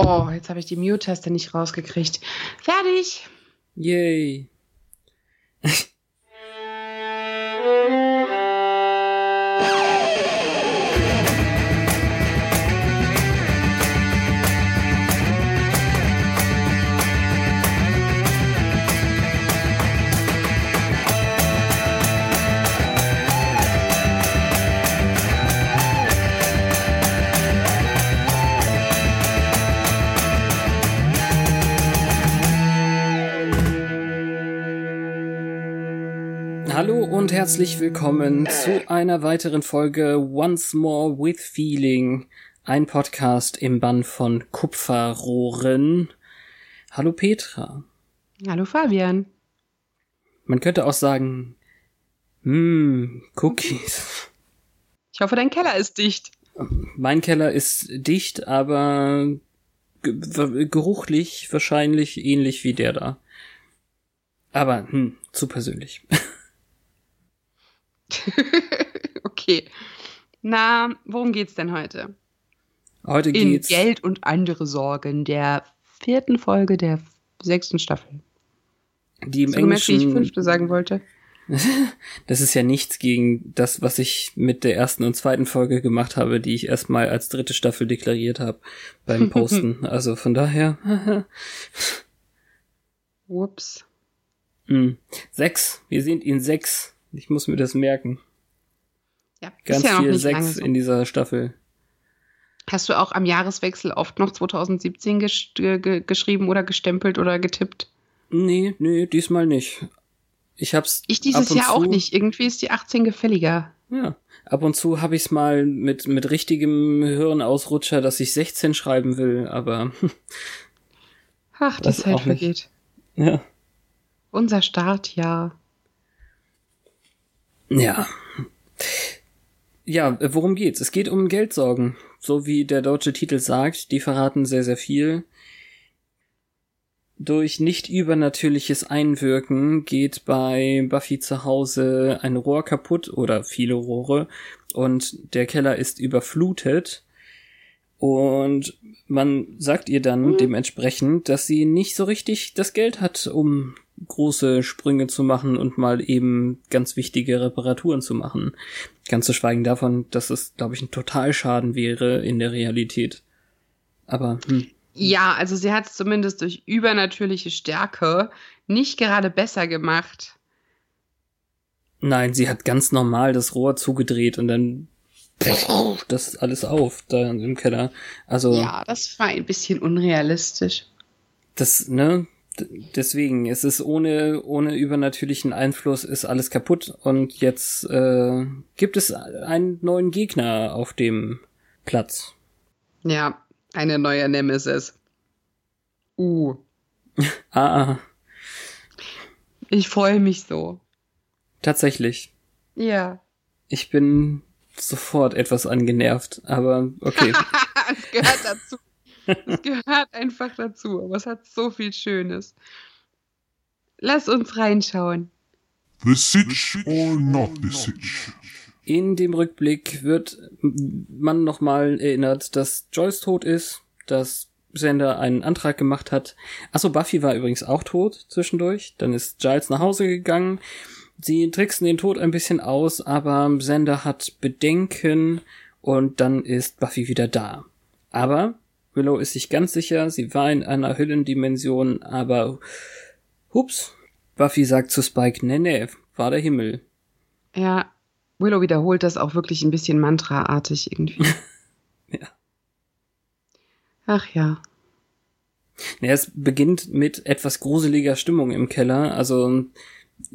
Oh, jetzt habe ich die Mute-Taste nicht rausgekriegt. Fertig. Yay. Hallo und herzlich willkommen zu einer weiteren Folge Once More with Feeling, ein Podcast im Bann von Kupferrohren. Hallo Petra. Hallo Fabian. Man könnte auch sagen, hm, Cookies. Ich hoffe, dein Keller ist dicht. Mein Keller ist dicht, aber ge geruchlich wahrscheinlich ähnlich wie der da. Aber hm, zu persönlich. okay. Na, worum geht's denn heute? Heute In geht's. Geld und andere Sorgen der vierten Folge der sechsten Staffel. Die im So gemerkt, wie ich Englischen. fünfte sagen wollte. Das ist ja nichts gegen das, was ich mit der ersten und zweiten Folge gemacht habe, die ich erstmal als dritte Staffel deklariert habe beim Posten. also von daher. Whoops. Hm. Sechs. Wir sind in sechs. Ich muss mir das merken. Ja, Ganz ja viel sechs so. in dieser Staffel. Hast du auch am Jahreswechsel oft noch 2017 gesch ge ge geschrieben oder gestempelt oder getippt? Nee, nee, diesmal nicht. Ich hab's Ich dieses Jahr auch zu- nicht. Irgendwie ist die 18 gefälliger. Ja, ab und zu habe ich's mal mit mit richtigem Hirnausrutscher, dass ich 16 schreiben will, aber Ach, die Zeit auch vergeht. ja. Unser Startjahr. Ja. Ja, äh, worum geht's? Es geht um Geldsorgen. So wie der deutsche Titel sagt, die verraten sehr, sehr viel. Durch nicht übernatürliches Einwirken geht bei Buffy zu Hause ein Rohr kaputt oder viele Rohre und der Keller ist überflutet. Und man sagt ihr dann dementsprechend, dass sie nicht so richtig das Geld hat, um große Sprünge zu machen und mal eben ganz wichtige Reparaturen zu machen. Ganz zu schweigen davon, dass es, glaube ich, ein Totalschaden wäre in der Realität. Aber hm, Ja, also sie hat es zumindest durch übernatürliche Stärke nicht gerade besser gemacht. nein, sie hat ganz normal das Rohr zugedreht und dann das alles auf da im Keller. Also Ja, das war ein bisschen unrealistisch. das, ne? Deswegen, es ist ohne, ohne übernatürlichen Einfluss ist alles kaputt und jetzt äh, gibt es einen neuen Gegner auf dem Platz. Ja, eine neue Nemesis. Uh, Ah, ah, ich freue mich so. tatsächlich. Ja. Ich bin sofort etwas angenervt, aber okay. es gehört dazu. Es gehört einfach dazu, aber es hat so viel Schönes. Lass uns reinschauen. The Sitch or not the Sitch? In dem Rückblick wird man nochmal erinnert, dass Joyce tot ist, dass Sender einen Antrag gemacht hat. Achso, Buffy war übrigens auch tot zwischendurch. Dann ist Giles nach Hause gegangen. Sie tricksen den Tod ein bisschen aus, aber Sender hat Bedenken und dann ist Buffy wieder da. Aber Willow ist sich ganz sicher, sie war in einer Hüllendimension, aber hups, Buffy sagt zu Spike, nee, nee, war der Himmel. Ja, Willow wiederholt das auch wirklich ein bisschen mantraartig irgendwie. Ja. Ach ja. Ja, es beginnt mit etwas gruseliger Stimmung im Keller. Also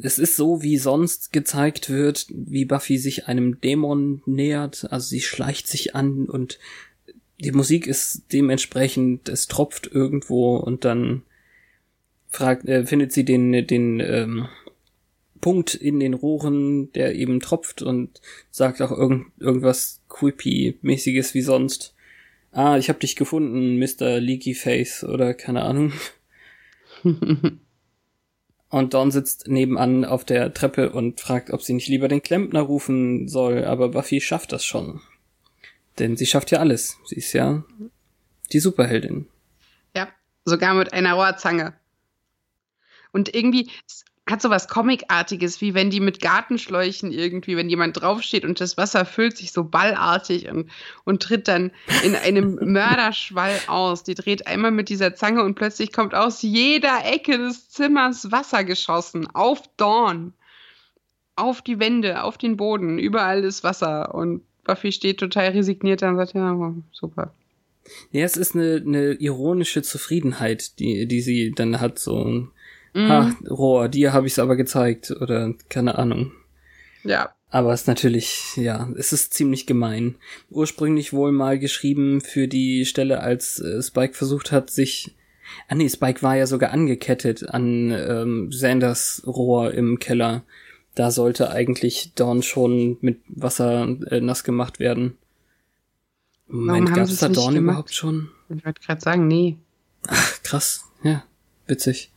es ist so, wie sonst gezeigt wird, wie Buffy sich einem Dämon nähert. Also sie schleicht sich an und die Musik ist dementsprechend, es tropft irgendwo und dann fragt, äh, findet sie den, den ähm, Punkt in den Rohren, der eben tropft und sagt auch irgend, irgendwas Quippy-mäßiges wie sonst. Ah, ich hab dich gefunden, Mr. Leaky Face oder keine Ahnung. und Dawn sitzt nebenan auf der Treppe und fragt, ob sie nicht lieber den Klempner rufen soll, aber Buffy schafft das schon. Denn sie schafft ja alles. Sie ist ja die Superheldin. Ja, sogar mit einer Rohrzange. Und irgendwie, hat so was Comicartiges, wie wenn die mit Gartenschläuchen irgendwie, wenn jemand draufsteht und das Wasser füllt sich so ballartig und, und tritt dann in einem Mörderschwall aus. Die dreht einmal mit dieser Zange und plötzlich kommt aus jeder Ecke des Zimmers Wasser geschossen. Auf Dawn. Auf die Wände, auf den Boden. Überall ist Wasser. Und Buffy steht total resigniert da und sagt, ja, super. Ja, es ist eine, eine ironische Zufriedenheit, die, die sie dann hat, so Mhm. Ha, Rohr, dir habe ich es aber gezeigt oder keine Ahnung. Ja. Aber es ist natürlich, ja, es ist ziemlich gemein. Ursprünglich wohl mal geschrieben für die Stelle, als äh, Spike versucht hat, sich. Ah nee, Spike war ja sogar angekettet an ähm, Sanders Rohr im Keller. Da sollte eigentlich Dawn schon mit Wasser äh, nass gemacht werden. Moment, gab es da Dawn überhaupt schon? Ich wollte gerade sagen, nee. Ach, krass. Ja, witzig.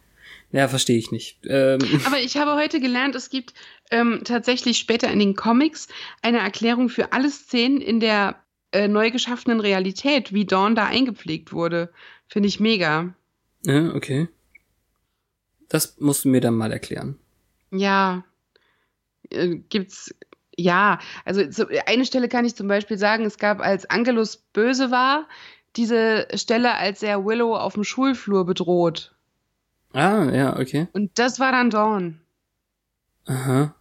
Ja, verstehe ich nicht. Ähm. Aber ich habe heute gelernt, es gibt ähm, tatsächlich später in den Comics eine Erklärung für alle Szenen in der äh, neu geschaffenen Realität, wie Dawn da eingepflegt wurde. Finde ich mega. Ja, okay. Das musst du mir dann mal erklären. Ja. Äh, gibt's. Ja, also so, eine Stelle kann ich zum Beispiel sagen, es gab, als Angelus böse war, diese Stelle, als er Willow auf dem Schulflur bedroht. Ah, ja, okay. Und das war dann Dawn. Aha.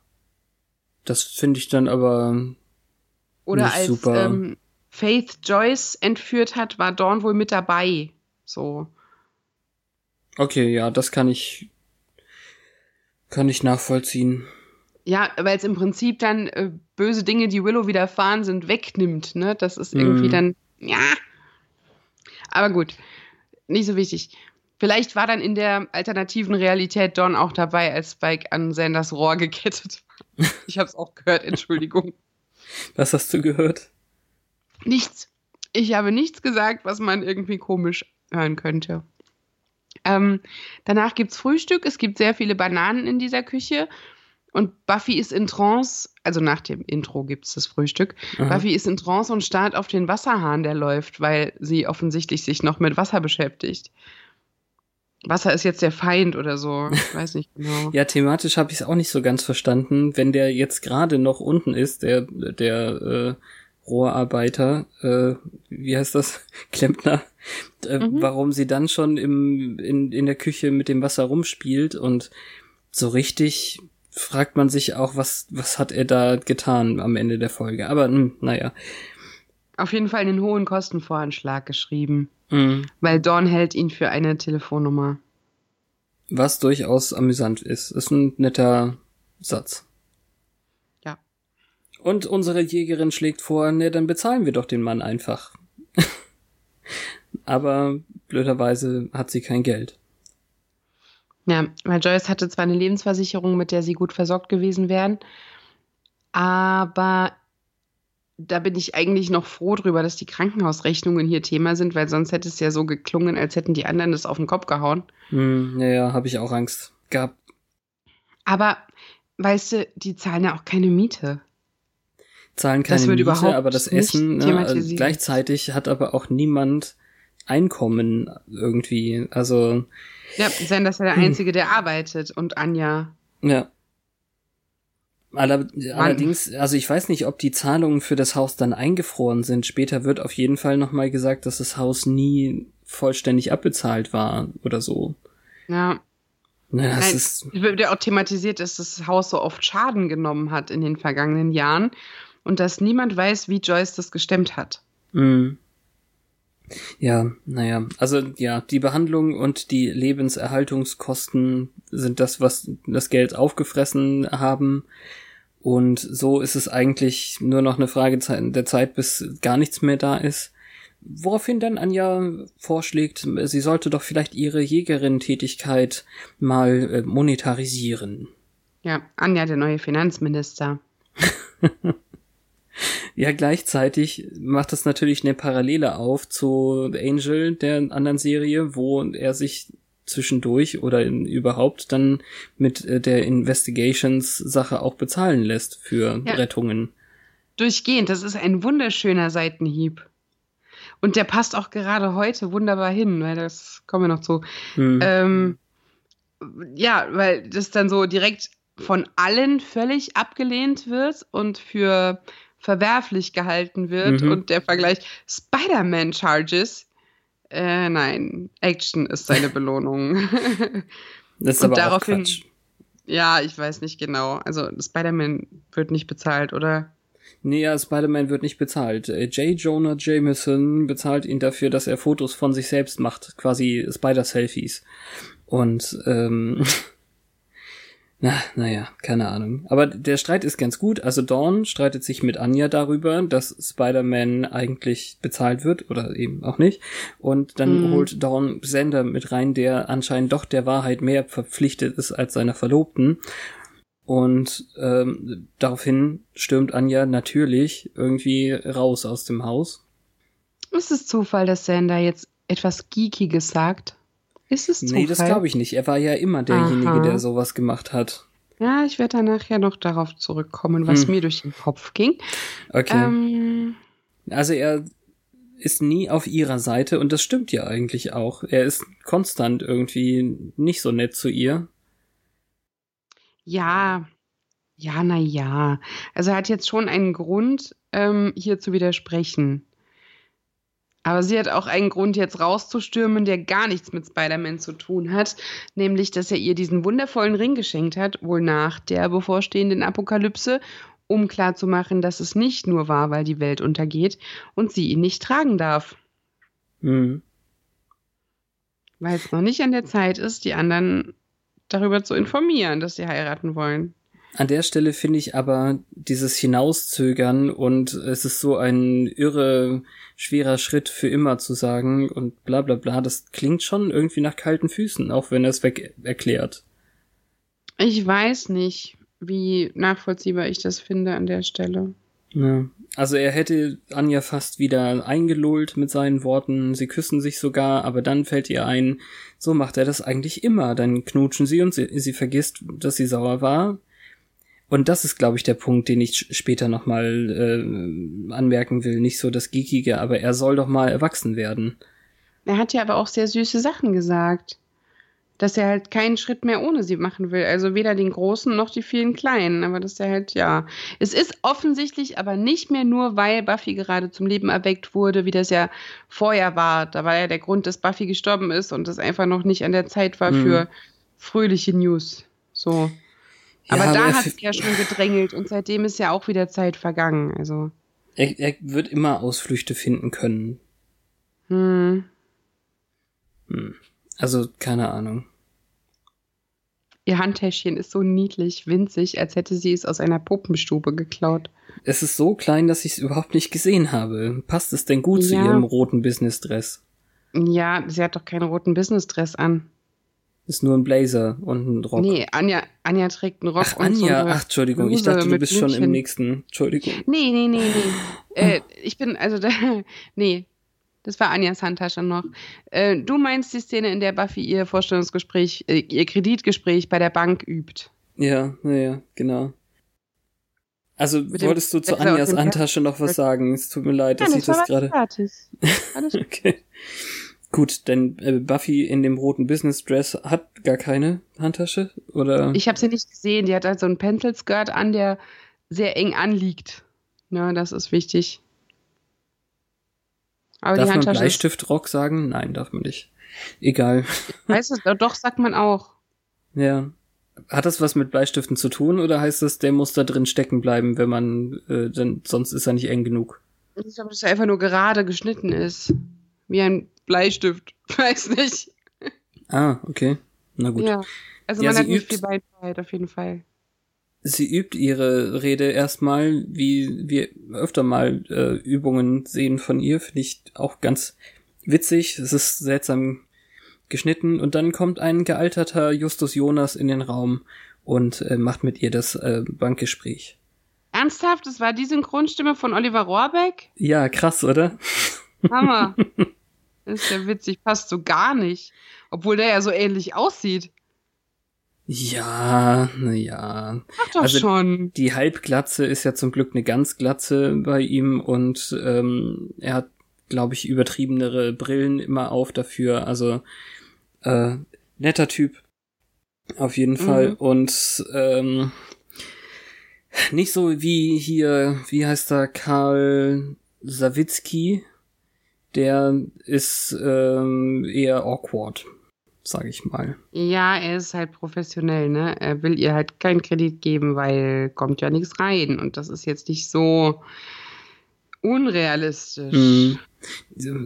Das finde ich dann aber. Oder als ähm, Faith Joyce entführt hat, war Dawn wohl mit dabei. So. Okay, ja, das kann ich. Kann ich nachvollziehen. Ja, weil es im Prinzip dann äh, böse Dinge, die Willow widerfahren sind, wegnimmt, ne? Das ist irgendwie mm. dann. Ja. Aber gut. Nicht so wichtig. Vielleicht war dann in der alternativen Realität Don auch dabei, als Spike an Sanders Rohr gekettet war. Ich habe es auch gehört, Entschuldigung. Was hast du gehört? Nichts. Ich habe nichts gesagt, was man irgendwie komisch hören könnte. Ähm, danach gibt's Frühstück. Es gibt sehr viele Bananen in dieser Küche. Und Buffy ist in Trance, also nach dem Intro gibt's das Frühstück. Aha. Buffy ist in Trance und starrt auf den Wasserhahn, der läuft, weil sie offensichtlich sich noch mit Wasser beschäftigt. Wasser ist jetzt der Feind oder so. Ich weiß nicht genau. ja, thematisch habe ich es auch nicht so ganz verstanden. Wenn der jetzt gerade noch unten ist, der, der äh, Rohrarbeiter, äh, wie heißt das? Klempner, äh, mhm. warum sie dann schon im, in, in der Küche mit dem Wasser rumspielt und so richtig fragt man sich auch, was, was hat er da getan am Ende der Folge. Aber mh, hm, naja. Auf jeden Fall einen hohen Kostenvoranschlag geschrieben. Mhm. Weil Dawn hält ihn für eine Telefonnummer. Was durchaus amüsant ist. Ist ein netter Satz. Ja. Und unsere Jägerin schlägt vor, ne, dann bezahlen wir doch den Mann einfach. Aber blöderweise hat sie kein Geld. Ja, weil Joyce hatte zwar eine Lebensversicherung, mit der sie gut versorgt gewesen wären, aber da bin ich eigentlich noch froh drüber, dass die Krankenhausrechnungen hier Thema sind, weil sonst hätte es ja so geklungen, als hätten die anderen das auf den Kopf gehauen. Hm, ja, ja, habe ich auch Angst gehabt. Aber, weißt du, die zahlen ja auch keine Miete. Zahlen keine das Miete, aber das Essen, ne, also gleichzeitig hat aber auch niemand Einkommen irgendwie, also. Ja, sein, dass er der hm. Einzige, der arbeitet und Anja. Ja. Aller, allerdings, also ich weiß nicht, ob die Zahlungen für das Haus dann eingefroren sind. Später wird auf jeden Fall nochmal gesagt, dass das Haus nie vollständig abbezahlt war oder so. Ja. Na, das Nein, ist wird ja auch thematisiert, dass das Haus so oft Schaden genommen hat in den vergangenen Jahren und dass niemand weiß, wie Joyce das gestemmt hat. Mhm. Ja, naja, also ja, die Behandlung und die Lebenserhaltungskosten sind das, was das Geld aufgefressen haben. Und so ist es eigentlich nur noch eine Frage der Zeit, bis gar nichts mehr da ist. Woraufhin dann Anja vorschlägt, sie sollte doch vielleicht ihre Jägerin-Tätigkeit mal äh, monetarisieren. Ja, Anja, der neue Finanzminister. Ja, gleichzeitig macht das natürlich eine Parallele auf zu Angel, der anderen Serie, wo er sich zwischendurch oder in, überhaupt dann mit äh, der Investigations-Sache auch bezahlen lässt für Ja. Rettungen. Durchgehend, das ist ein wunderschöner Seitenhieb. Und der passt auch gerade heute wunderbar hin, weil das kommen wir noch zu. Hm. Ähm, ja, weil das dann so direkt von allen völlig abgelehnt wird und für verwerflich gehalten wird. Mhm. Und der Vergleich Spider-Man Charges. Äh, nein, Action ist seine Belohnung. das ist und aber auch daraufhin- Quatsch. ja, ich weiß nicht genau. Also Spider-Man wird nicht bezahlt, oder? Nee, ja, Spider-Man wird nicht bezahlt. Äh, J. Jonah Jameson bezahlt ihn dafür, dass er Fotos von sich selbst macht, quasi Spider-Selfies. Und, ähm, na, naja, keine Ahnung. Aber der Streit ist ganz gut. Also Dawn streitet sich mit Anja darüber, dass Spider-Man eigentlich bezahlt wird oder eben auch nicht. Und dann Mhm. holt Dawn Sender mit rein, der anscheinend doch der Wahrheit mehr verpflichtet ist als seiner Verlobten. Und ähm, daraufhin stürmt Anja natürlich irgendwie raus aus dem Haus. Ist es Zufall, dass Sander jetzt etwas Geekiges sagt? Ist es Zufall? Nee, das glaube ich nicht. Er war ja immer derjenige, Aha. der sowas gemacht hat. Ja, ich werde danach ja noch darauf zurückkommen, was Hm. mir durch den Kopf ging. Okay. Ähm, Also er ist nie auf ihrer Seite und das stimmt ja eigentlich auch. Er ist konstant irgendwie nicht so nett zu ihr. ja, ja, na ja. Also er hat jetzt schon einen Grund, ähm, hier zu widersprechen. Aber sie hat auch einen Grund, jetzt rauszustürmen, der gar nichts mit Spider-Man zu tun hat. Nämlich, dass er ihr diesen wundervollen Ring geschenkt hat, wohl nach der bevorstehenden Apokalypse, um klarzumachen, dass es nicht nur war, weil die Welt untergeht und sie ihn nicht tragen darf. Hm. Weil es noch nicht an der Zeit ist, die anderen darüber zu informieren, dass sie heiraten wollen. An der Stelle finde ich aber dieses Hinauszögern und es ist so ein irre, schwerer Schritt für immer zu sagen und bla bla bla, das klingt schon irgendwie nach kalten Füßen, auch wenn er es weg erklärt. Ich weiß nicht, wie nachvollziehbar ich das finde an der Stelle. Ja. Also er hätte Anja fast wieder eingelullt mit seinen Worten, sie küssen sich sogar, aber dann fällt ihr ein, so macht er das eigentlich immer. Dann knutschen sie und sie, sie vergisst, dass sie sauer war. Und das ist, glaube ich, der Punkt, den ich später nochmal äh, anmerken will. Nicht so das Geekige, aber er soll doch mal erwachsen werden. Er hat ja aber auch sehr süße Sachen gesagt. Dass er halt keinen Schritt mehr ohne sie machen will. Also weder den großen noch die vielen kleinen. Aber dass er halt, ja. Es ist offensichtlich aber nicht mehr nur, weil Buffy gerade zum Leben erweckt wurde, wie das ja vorher war. Da war ja der Grund, dass Buffy gestorben ist und es einfach noch nicht an der Zeit war Mhm. für fröhliche News. So. Aber Ja, da hat es ja schon gedrängelt und seitdem ist ja auch wieder Zeit vergangen. Also. Er, er wird immer Ausflüchte finden können. Hm. Hm. Also, keine Ahnung. Ihr Handtäschchen ist so niedlich, winzig, als hätte sie es aus einer Puppenstube geklaut. Es ist so klein, dass ich es überhaupt nicht gesehen habe. Passt es denn gut zu Ja. ihrem roten Business-Dress? Ja, sie hat doch keinen roten Business-Dress an. Ist nur ein Blazer und ein Rock. Nee, Anja, Anja trägt einen Rock Ach, und so Anja, eine ach, Entschuldigung, ich Bluse dachte, du bist schon im Blümchen. nächsten. Entschuldigung. Nee, nee, nee, nee. äh, ich bin, also, da, nee, das war Anjas Handtasche noch. Äh, du meinst die Szene, in der Buffy ihr Vorstellungsgespräch, äh, ihr Kreditgespräch bei der Bank übt. Ja, naja, genau. Also, Mit wolltest du zu Anjas Handtasche noch was sagen? Es tut mir leid, dass ich das gerade. Alles gut. Okay. Gut, denn äh, Buffy in dem roten Business Dress hat gar keine Handtasche oder Ich habe sie nicht gesehen. Die hat halt so einen Pencil-Skirt an, der sehr eng anliegt. Ja, das ist wichtig. Aber darf die man Bleistiftrock sagen? Nein, darf man nicht. Egal. weißt du, doch sagt man auch. Ja. Hat das was mit Bleistiften zu tun oder heißt das, der muss da drin stecken bleiben, wenn man, äh, denn sonst ist er nicht eng genug? Ich glaube, dass er einfach nur gerade geschnitten ist. Wie ein Bleistift. Weiß nicht. Ah, okay. Na gut. Ja. Also Ja, man hat nicht viel Beinfreiheit auf jeden Fall. Sie übt ihre Rede erstmal, wie wir öfter mal äh, Übungen sehen von ihr, finde ich auch ganz witzig. Es ist seltsam geschnitten und dann kommt ein gealterter Justus Jonas in den Raum und äh, macht mit ihr das äh, Bankgespräch. Ernsthaft? Das war die Synchronstimme von Oliver Rohrbeck? Ja, krass, oder? Hammer. das ist ja witzig, passt so gar nicht. Obwohl der ja so ähnlich aussieht. Ja, naja. Ach doch also schon. Die Halbglatze ist ja zum Glück eine Ganzglatze bei ihm und ähm, er hat, glaube ich, übertriebenere Brillen immer auf dafür. Also äh, netter Typ. Auf jeden mhm. Fall. Und ähm, nicht so wie hier, wie heißt er, Karl Sawicki. Der ist ähm, eher awkward sage ich mal. Ja, er ist halt professionell, ne? Er will ihr halt keinen Kredit geben, weil kommt ja nichts rein. Und das ist jetzt nicht so unrealistisch. Mhm.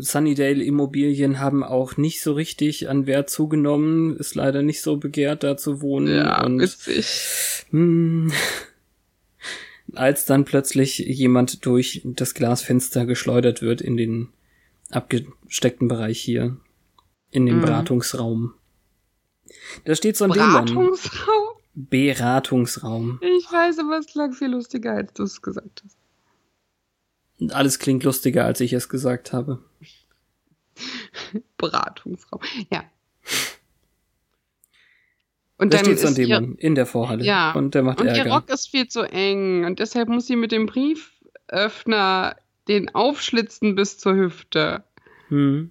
Sunnydale Immobilien haben auch nicht so richtig an Wert zugenommen. Ist leider nicht so begehrt, da zu wohnen. Ja, und, witzig. Mh, hm, als dann plötzlich jemand durch das Glasfenster geschleudert wird in den abgesteckten Bereich hier in dem mhm. Beratungsraum. Da steht so ein Beratungsraum? Dämon. Beratungsraum. Ich weiß, aber es klang viel lustiger, als du es gesagt hast. Und alles klingt lustiger, als ich es gesagt habe. Beratungsraum. Ja. Und da dann steht so ein Dämon in der Vorhalle. Ja. Und der macht und Ärger. ihr Rock ist viel zu eng und deshalb muss sie mit dem Brieföffner den aufschlitzen bis zur Hüfte. Hm.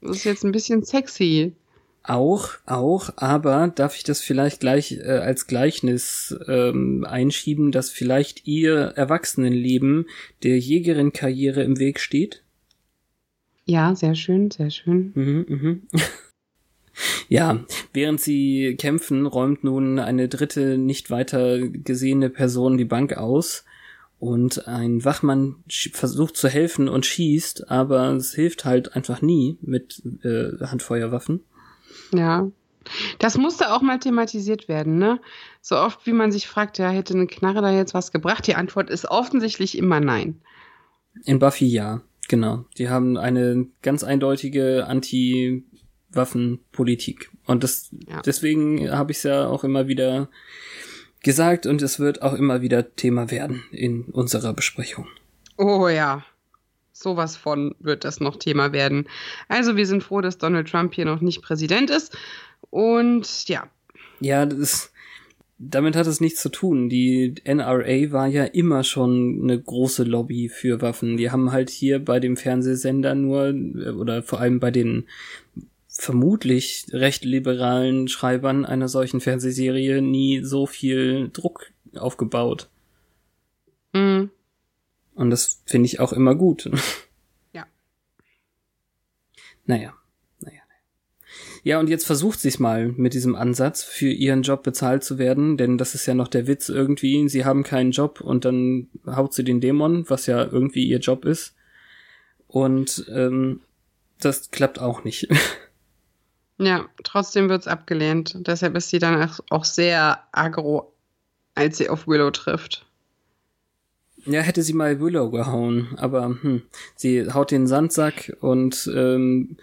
Das ist jetzt ein bisschen sexy. Auch, auch, aber darf ich das vielleicht gleich äh, als Gleichnis ähm, einschieben, dass vielleicht ihr Erwachsenenleben der Jägerin-Karriere im Weg steht? Ja, sehr schön, sehr schön. Mhm, mhm. ja, während sie kämpfen, räumt nun eine dritte, nicht weiter gesehene Person die Bank aus und ein Wachmann versucht zu helfen und schießt, aber es hilft halt einfach nie mit äh, Handfeuerwaffen. Ja. Das musste auch mal thematisiert werden, ne? So oft wie man sich fragt, ja, hätte eine Knarre da jetzt was gebracht? Die Antwort ist offensichtlich immer nein. In Buffy ja, genau. Die haben eine ganz eindeutige Anti-Waffen-Politik. Und das, ja. deswegen habe ich es ja auch immer wieder gesagt und es wird auch immer wieder Thema werden in unserer Besprechung. Oh ja, sowas von wird das noch Thema werden. Also wir sind froh, dass Donald Trump hier noch nicht Präsident ist und ja. Ja, das, damit hat es nichts zu tun. Die NRA war ja immer schon eine große Lobby für Waffen. Die haben halt hier bei dem Fernsehsender nur oder vor allem bei den vermutlich recht liberalen Schreibern einer solchen Fernsehserie nie so viel Druck aufgebaut. Mhm. Und das finde ich auch immer gut. Ja. Naja. Naja. Ja, und jetzt versucht sie es mal mit diesem Ansatz, für ihren Job bezahlt zu werden, denn das ist ja noch der Witz irgendwie. Sie haben keinen Job und dann haut sie den Dämon, was ja irgendwie ihr Job ist. Und ähm, das klappt auch nicht. Ja, trotzdem wird's abgelehnt. Deshalb ist sie dann auch sehr aggro, als sie auf Willow trifft. Ja, hätte sie mal Willow gehauen, aber hm, sie haut den Sandsack und ähm,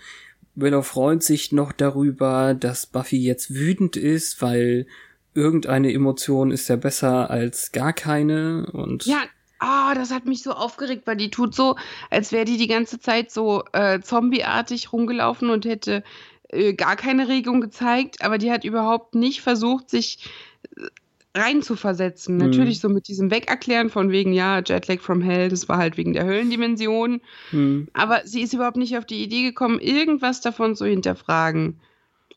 Willow freut sich noch darüber, dass Buffy jetzt wütend ist, weil irgendeine Emotion ist ja besser als gar keine und ja, ah, das hat mich so aufgeregt, weil die tut so, als wäre die die ganze Zeit so äh, zombieartig rumgelaufen und hätte äh, gar keine Regung gezeigt, aber die hat überhaupt nicht versucht, sich äh, reinzuversetzen. Mhm. Natürlich so mit diesem Wegerklären von wegen, ja, Jetlag from Hell, das war halt wegen der Höllendimension. Mhm. Aber sie ist überhaupt nicht auf die Idee gekommen, irgendwas davon zu hinterfragen.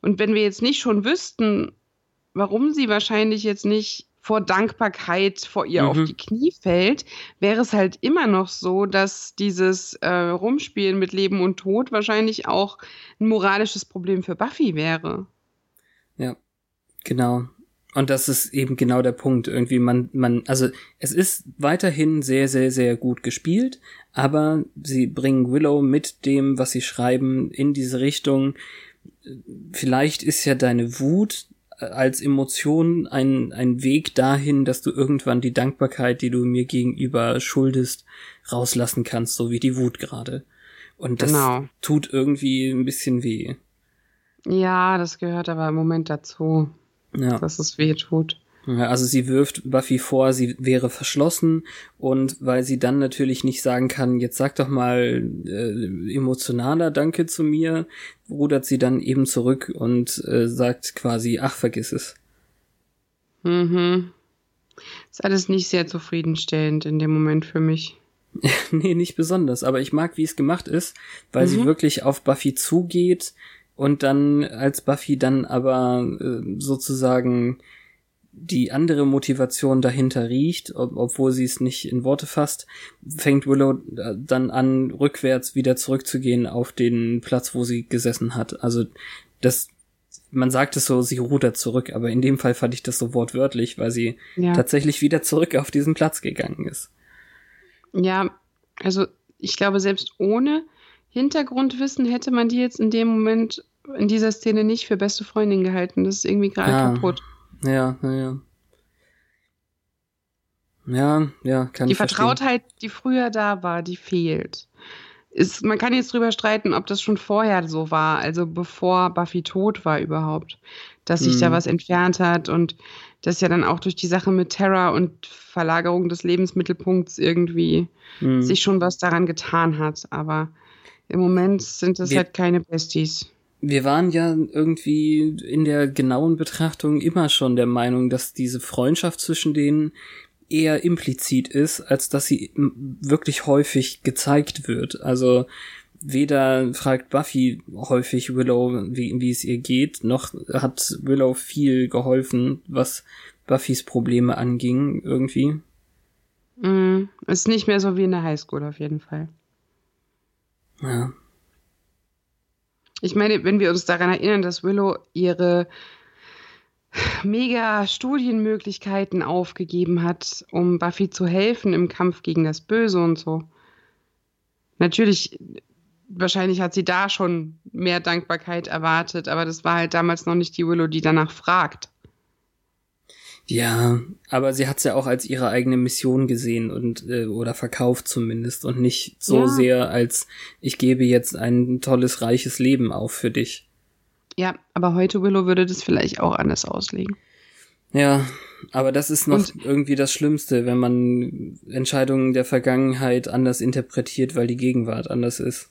Und wenn wir jetzt nicht schon wüssten, warum sie wahrscheinlich jetzt nicht vor Dankbarkeit vor ihr mhm. auf die Knie fällt, wäre es halt immer noch so, dass dieses äh, Rumspielen mit Leben und Tod wahrscheinlich auch ein moralisches Problem für Buffy wäre. Ja, genau. Und das ist eben genau der Punkt. Irgendwie man, man, also es ist weiterhin sehr, sehr, sehr gut gespielt, aber sie bringen Willow mit dem, was sie schreiben, in diese Richtung. Vielleicht ist ja deine Wut als Emotion ein, ein Weg dahin, dass du irgendwann die Dankbarkeit, die du mir gegenüber schuldest, rauslassen kannst, so wie die Wut gerade. Und das Genau. tut irgendwie ein bisschen weh. Ja, das gehört aber im Moment dazu, Ja. dass es weh tut. Ja, Also sie wirft Buffy vor, sie wäre verschlossen und weil sie dann natürlich nicht sagen kann, jetzt sag doch mal äh, emotionaler Danke zu mir, rudert sie dann eben zurück und äh, sagt quasi, ach, vergiss es. Mhm. Ist alles nicht sehr zufriedenstellend in dem Moment für mich. nee, nicht besonders, aber ich mag, wie es gemacht ist, weil sie Mhm. wirklich auf Buffy zugeht und dann, als Buffy dann aber äh, sozusagen die andere Motivation dahinter riecht, ob, obwohl sie es nicht in Worte fasst, fängt Willow äh, dann an, rückwärts wieder zurückzugehen auf den Platz, wo sie gesessen hat. Also das, man sagt es so, sie rudert zurück, aber in dem Fall fand ich das so wortwörtlich, weil sie Ja. tatsächlich wieder zurück auf diesen Platz gegangen ist. Ja, also ich glaube, selbst ohne Hintergrundwissen hätte man die jetzt in dem Moment in dieser Szene nicht für beste Freundin gehalten. Das ist irgendwie gerade Ah. kaputt. Ja, ja, ja. Ja, ja, kann Die ich verstehen. Vertrautheit, die früher da war, die fehlt. Ist, man kann jetzt drüber streiten, ob das schon vorher so war, also bevor Buffy tot war überhaupt, dass sich da Mhm. was entfernt hat und das ja dann auch durch die Sache mit Terra und Verlagerung des Lebensmittelpunkts irgendwie Hm. sich schon was daran getan hat. Aber im Moment sind es Wir- halt keine Besties. Wir waren ja irgendwie in der genauen Betrachtung immer schon der Meinung, dass diese Freundschaft zwischen denen eher implizit ist, als dass sie wirklich häufig gezeigt wird. Also weder fragt Buffy häufig Willow, wie, wie es ihr geht, noch hat Willow viel geholfen, was Buffys Probleme anging, irgendwie. Mm, ist nicht mehr so wie in der Highschool auf jeden Fall. Ja. Ich meine, wenn wir uns daran erinnern, dass Willow ihre mega Studienmöglichkeiten aufgegeben hat, um Buffy zu helfen im Kampf gegen das Böse und so. Natürlich, wahrscheinlich hat sie da schon mehr Dankbarkeit erwartet, aber das war halt damals noch nicht die Willow, die danach fragt. Ja, aber sie hat's ja auch als ihre eigene Mission gesehen und äh, oder verkauft zumindest und nicht so Ja. sehr als ich gebe jetzt ein tolles reiches Leben auf für dich. Ja, aber heute Willow würde das vielleicht auch anders auslegen. Ja, aber das ist noch Und- irgendwie das Schlimmste, wenn man Entscheidungen der Vergangenheit anders interpretiert, weil die Gegenwart anders ist.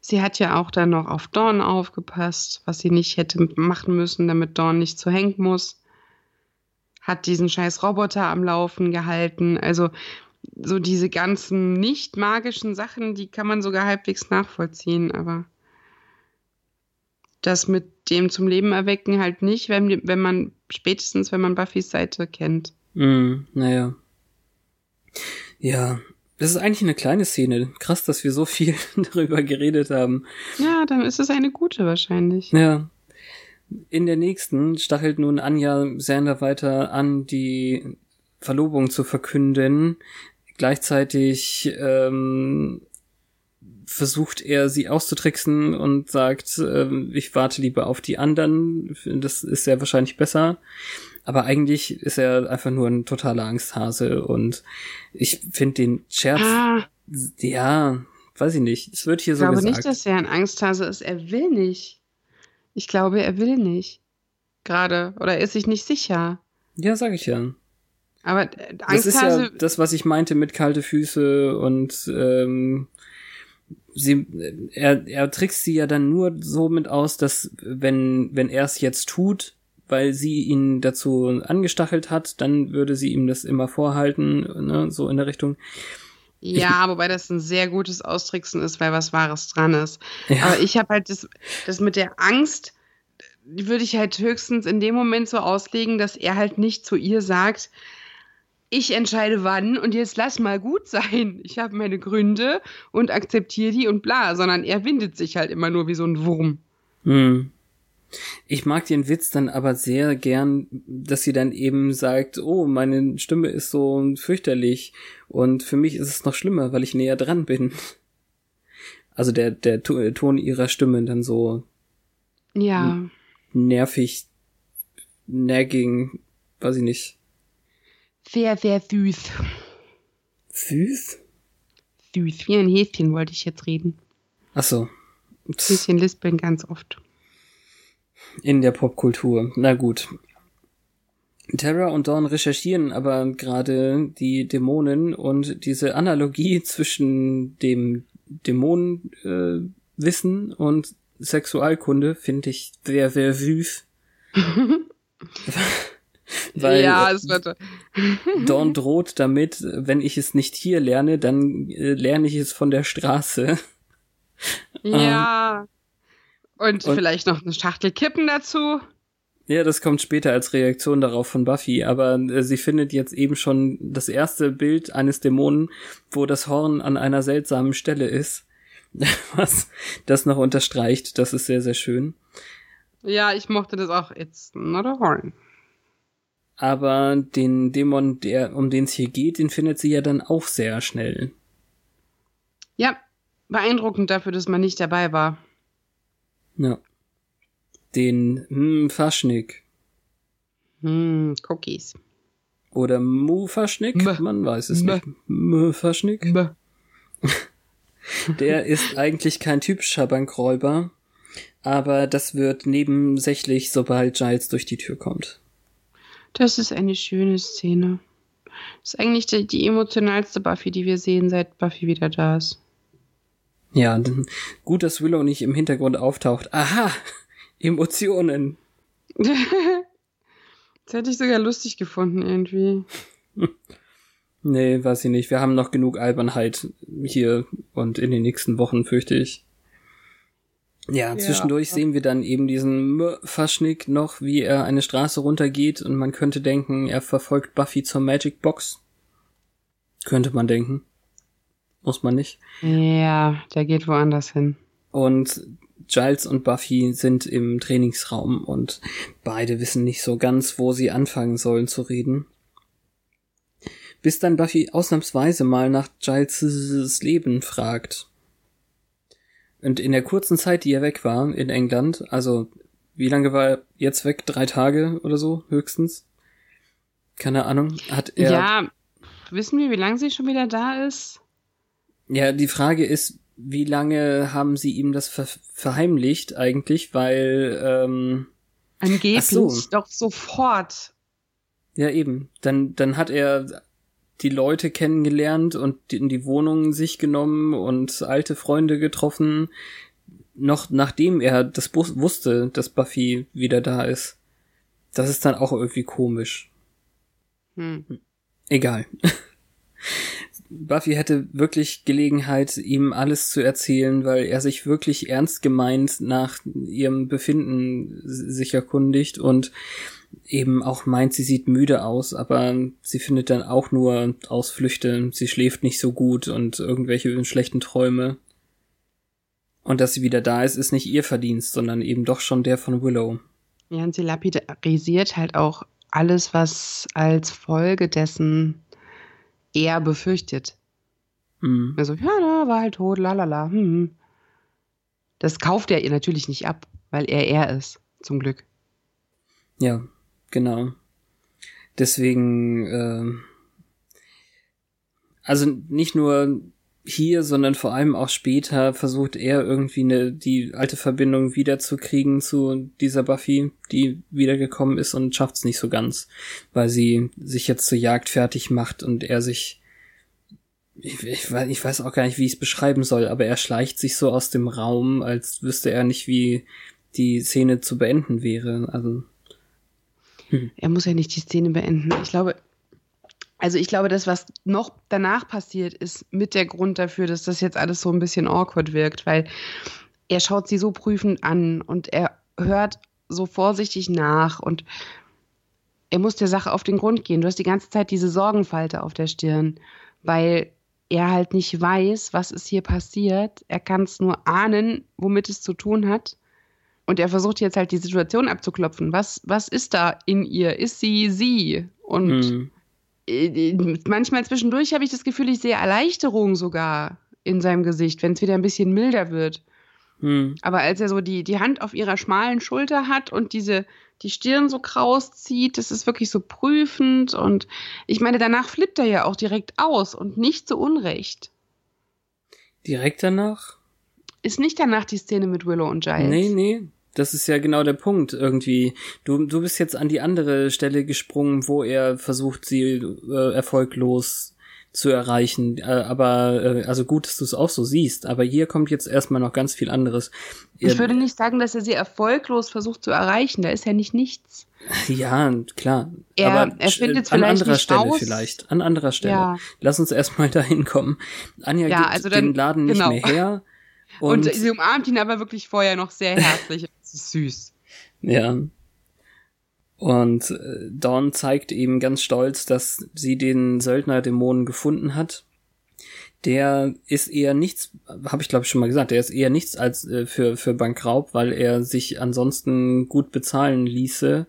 Sie hat ja auch dann noch auf Dawn aufgepasst, was sie nicht hätte machen müssen, damit Dawn nicht zu Hank muss. Hat diesen scheiß Roboter am Laufen gehalten. Also so diese ganzen nicht magischen Sachen, die kann man sogar halbwegs nachvollziehen, aber das mit dem zum Leben erwecken halt nicht, wenn, wenn man spätestens, wenn man Buffys Seite kennt. Mm, naja. Ja, das ist eigentlich eine kleine Szene. Krass, dass wir so viel darüber geredet haben. Ja, dann ist es eine gute wahrscheinlich. Ja. In der nächsten stachelt nun Anja Sander weiter an, die Verlobung zu verkünden. Gleichzeitig ähm, versucht er, sie auszutricksen und sagt, ähm, ich warte lieber auf die anderen. Das ist ja wahrscheinlich besser. Aber eigentlich ist er einfach nur ein totaler Angsthase und ich finde den Scherz, Ah, ja, weiß ich nicht. Es wird hier ich so glaube gesagt. nicht, dass er ein Angsthase ist. Er will nicht. Ich glaube, er will nicht. Gerade. Oder er ist sich nicht sicher. ja, sag ich ja. Aber äh, Das ist ja Angsthase. das, was ich meinte mit kalte Füße und ähm, sie, er, er trickst sie ja dann nur so mit aus, dass wenn, wenn er es jetzt tut, weil sie ihn dazu angestachelt hat, dann würde sie ihm das immer vorhalten, ne, so in der Richtung. Ja, wobei das ein sehr gutes Austricksen ist, weil was Wahres dran ist. Ja, Aber ich habe halt das, das mit der Angst, die würde ich halt höchstens in dem Moment so auslegen, dass er halt nicht zu ihr sagt, ich entscheide wann und jetzt lass mal gut sein. Ich habe meine Gründe und akzeptiere die und bla, sondern er windet sich halt immer nur wie so ein Wurm. hm. Ich mag den Witz dann aber sehr gern, dass sie dann eben sagt, oh, meine Stimme ist so fürchterlich und für mich ist es noch schlimmer, weil ich näher dran bin. Also der, der To- Ton ihrer Stimme dann so Ja. nervig nagging, weiß ich nicht. Sehr, sehr süß. Süß? Süß. Wie ein Häschen wollte ich jetzt reden. Ach so. Häschen lispeln ganz oft. In der Popkultur. Na gut. Terra und Dawn recherchieren aber gerade die Dämonen und diese Analogie zwischen dem Dämonenwissen äh, und Sexualkunde finde ich sehr, sehr süß. Weil ja, es wird. Dawn droht damit, wenn ich es nicht hier lerne, dann äh, lerne ich es von der Straße. Ja. Und, und vielleicht noch eine Schachtel Kippen dazu. Ja, das kommt später als Reaktion darauf von Buffy, aber äh, sie findet jetzt eben schon das erste Bild eines Dämonen, wo das Horn an einer seltsamen Stelle ist, was das noch unterstreicht. Das ist sehr, sehr schön. Ja, ich mochte das auch. It's not a horn. Aber den Dämon, der, um den es hier geht, den findet sie ja dann auch sehr schnell. Ja, beeindruckend dafür, dass man nicht dabei war. Ja den hm, Faschnik. Hm, Cookies. Oder Mu-Faschnik, man weiß es Mö. nicht. Mu-Faschnik. Der ist eigentlich kein typischer Bankräuber, aber das wird nebensächlich, sobald Giles durch die Tür kommt. Das ist eine schöne Szene. Das ist eigentlich die, die emotionalste Buffy, die wir sehen, seit Buffy wieder da ist. Ja, gut, dass Willow nicht im Hintergrund auftaucht. Aha! Emotionen. das hätte ich sogar lustig gefunden, irgendwie. Nee, weiß ich nicht. Wir haben noch genug Albernheit hier und in den nächsten Wochen, fürchte ich. Ja, zwischendurch ja. sehen wir dann eben diesen Faschnik noch, wie er eine Straße runtergeht und man könnte denken, er verfolgt Buffy zur Magic Box. Könnte man denken. Muss man nicht. Ja, der geht woanders hin. Und Giles und Buffy sind im Trainingsraum und beide wissen nicht so ganz, wo sie anfangen sollen zu reden. Bis dann Buffy ausnahmsweise mal nach Giles' Leben fragt. Und in der kurzen Zeit, die er weg war in England, also wie lange war er jetzt weg? Drei Tage oder so höchstens? Keine Ahnung. Hat er. Ja, wissen wir, wie lange sie schon wieder da ist? Ja, die Frage ist, wie lange haben sie ihm das ver verheimlicht eigentlich, weil ähm, angeblich so. doch sofort. Ja, eben. Dann dann hat er die Leute kennengelernt und in die Wohnungen sich genommen und alte Freunde getroffen, noch nachdem er das wusste, dass Buffy wieder da ist. Das ist dann auch irgendwie komisch. Hm. Egal. Buffy hätte wirklich Gelegenheit, ihm alles zu erzählen, weil er sich wirklich ernst gemeint nach ihrem Befinden sich erkundigt und eben auch meint, sie sieht müde aus, aber sie findet dann auch nur Ausflüchte, sie schläft nicht so gut und irgendwelche schlechten Träume. Und dass sie wieder da ist, ist nicht ihr Verdienst, sondern eben doch schon der von Willow. Ja, und sie lapidarisiert halt auch alles, was als Folge dessen er befürchtet. Mhm. Also, ja, da war halt tot, lalala. Hm, hm. Das kauft er ihr natürlich nicht ab, weil er er ist, zum Glück. Ja, genau. Deswegen, äh, also nicht nur hier, sondern vor allem auch später versucht er irgendwie eine, die alte Verbindung wiederzukriegen zu dieser Buffy, die wiedergekommen ist und schafft's nicht so ganz, weil sie sich jetzt zur Jagd fertig macht und er sich ich, ich, weiß, ich weiß auch gar nicht, wie ich es beschreiben soll, aber er schleicht sich so aus dem Raum, als wüsste er nicht, wie die Szene zu beenden wäre. Also. Hm. Er muss ja nicht die Szene beenden. Ich glaube, also ich glaube, das, was noch danach passiert, ist mit der Grund dafür, dass das jetzt alles so ein bisschen awkward wirkt, weil er schaut sie so prüfend an und er hört so vorsichtig nach und er muss der Sache auf den Grund gehen. Du hast die ganze Zeit diese Sorgenfalte auf der Stirn, weil er halt nicht weiß, was ist hier passiert. Er kann es nur ahnen, womit es zu tun hat. Und er versucht jetzt halt die Situation abzuklopfen. Was, was ist da in ihr? Ist sie sie? Und hm. Äh, manchmal zwischendurch habe ich das Gefühl, ich sehe Erleichterung sogar in seinem Gesicht, wenn es wieder ein bisschen milder wird. Hm. Aber als er so die, die Hand auf ihrer schmalen Schulter hat und diese, die Stirn so kraus zieht, das ist wirklich so prüfend. Und ich meine, danach flippt er ja auch direkt aus und nicht zu Unrecht. Direkt danach? Ist nicht danach die Szene mit Willow und Giles? Nee, nee. Das ist ja genau der Punkt irgendwie. Du, du bist jetzt an die andere Stelle gesprungen, wo er versucht, sie äh, erfolglos zu erreichen. Äh, aber, äh, also gut, dass du es auch so siehst. Aber hier kommt jetzt erstmal noch ganz viel anderes. Ich würde nicht sagen, dass er sie erfolglos versucht zu erreichen. Da ist ja nicht nichts. Ja, klar. Er, aber er findet an vielleicht anderer nicht Stelle raus. vielleicht. An anderer Stelle. Ja. Lass uns erstmal dahin kommen. Anja Ja, gibt also den dann- Laden nicht genau. mehr her. Und, Und, sie umarmt ihn aber wirklich vorher noch sehr herzlich. Süß. ja. Und äh, Dawn zeigt eben ganz stolz, dass sie den Söldner-Dämonen gefunden hat. Der ist eher nichts, habe ich glaube ich schon mal gesagt, der ist eher nichts als äh, für, für Bankraub, weil er sich ansonsten gut bezahlen ließe.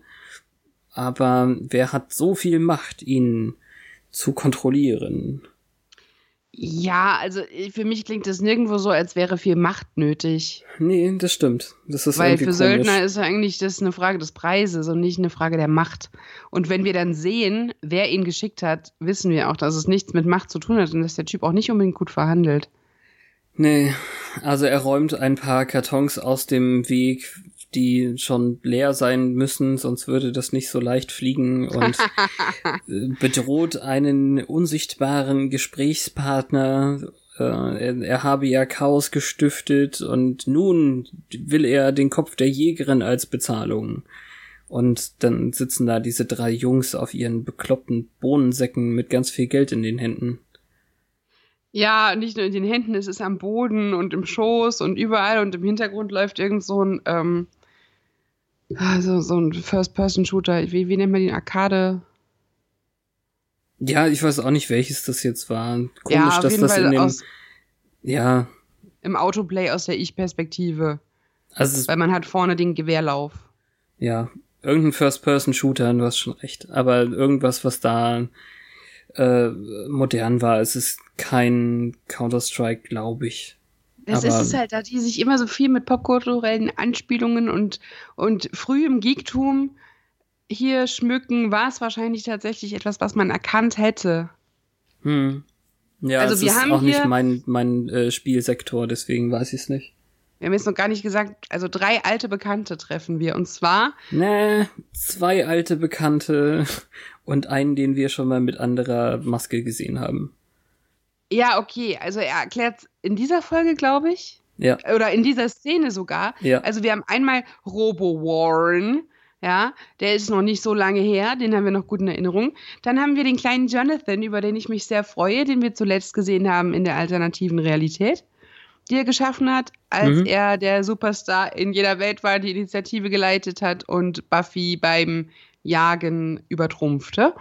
Aber wer hat so viel Macht, ihn zu kontrollieren? Ja, also äh, für mich klingt es nirgendwo so, als wäre viel Macht nötig. Nee, das stimmt. Das ist Weil für komisch. Söldner ist ja eigentlich das eine Frage des Preises und nicht eine Frage der Macht. Und wenn wir dann sehen, wer ihn geschickt hat, wissen wir auch, dass es nichts mit Macht zu tun hat und dass der Typ auch nicht unbedingt gut verhandelt. Nee, also er räumt ein paar Kartons aus dem Weg, die schon leer sein müssen, sonst würde das nicht so leicht fliegen und äh, bedroht einen unsichtbaren Gesprächspartner. Äh, er, er habe ja Chaos gestiftet und nun will er den Kopf der Jägerin als Bezahlung. Und dann sitzen da diese drei Jungs auf ihren bekloppten Bohnensäcken mit ganz viel Geld in den Händen. Ja, nicht nur in den Händen, es ist am Boden und im Schoß und überall und im Hintergrund läuft irgend so ein, ähm, also so ein First-Person-Shooter. Wie, wie nennt man den? Arcade? Ja, ich weiß auch nicht, welches das jetzt war. Komisch, ja, dass das Fall in dem. aus, ja, im Autoplay aus der Ich-Perspektive. also Weil man hat vorne den Gewehrlauf. ja, irgendein First-Person-Shooter, du hast schon recht. Aber irgendwas, was da äh, modern war, es ist kein Counter-Strike, glaube ich. Das Aber- ist es halt, da die sich immer so viel mit popkulturellen Anspielungen und, und frühem Geektum hier schmücken, war es wahrscheinlich tatsächlich etwas, was man erkannt hätte. Hm. Ja, Also es wir ist haben auch nicht mein, mein äh, Spielsektor, deswegen weiß ich es nicht. Wir haben jetzt noch gar nicht gesagt, also drei alte Bekannte treffen wir. Und zwar, Nee, zwei alte Bekannte und einen, den wir schon mal mit anderer Maske gesehen haben. ja, okay, also er erklärt in dieser Folge, glaube ich, Ja, oder in dieser Szene sogar. ja. Also wir haben einmal Robo Warren, ja, der ist noch nicht so lange her, den haben wir noch gut in Erinnerung. Dann haben wir den kleinen Jonathan, über den ich mich sehr freue, den wir zuletzt gesehen haben in der alternativen Realität, die er geschaffen hat, als Mhm. er der Superstar in jeder Welt war, die Initiative geleitet hat und Buffy beim Jagen übertrumpfte.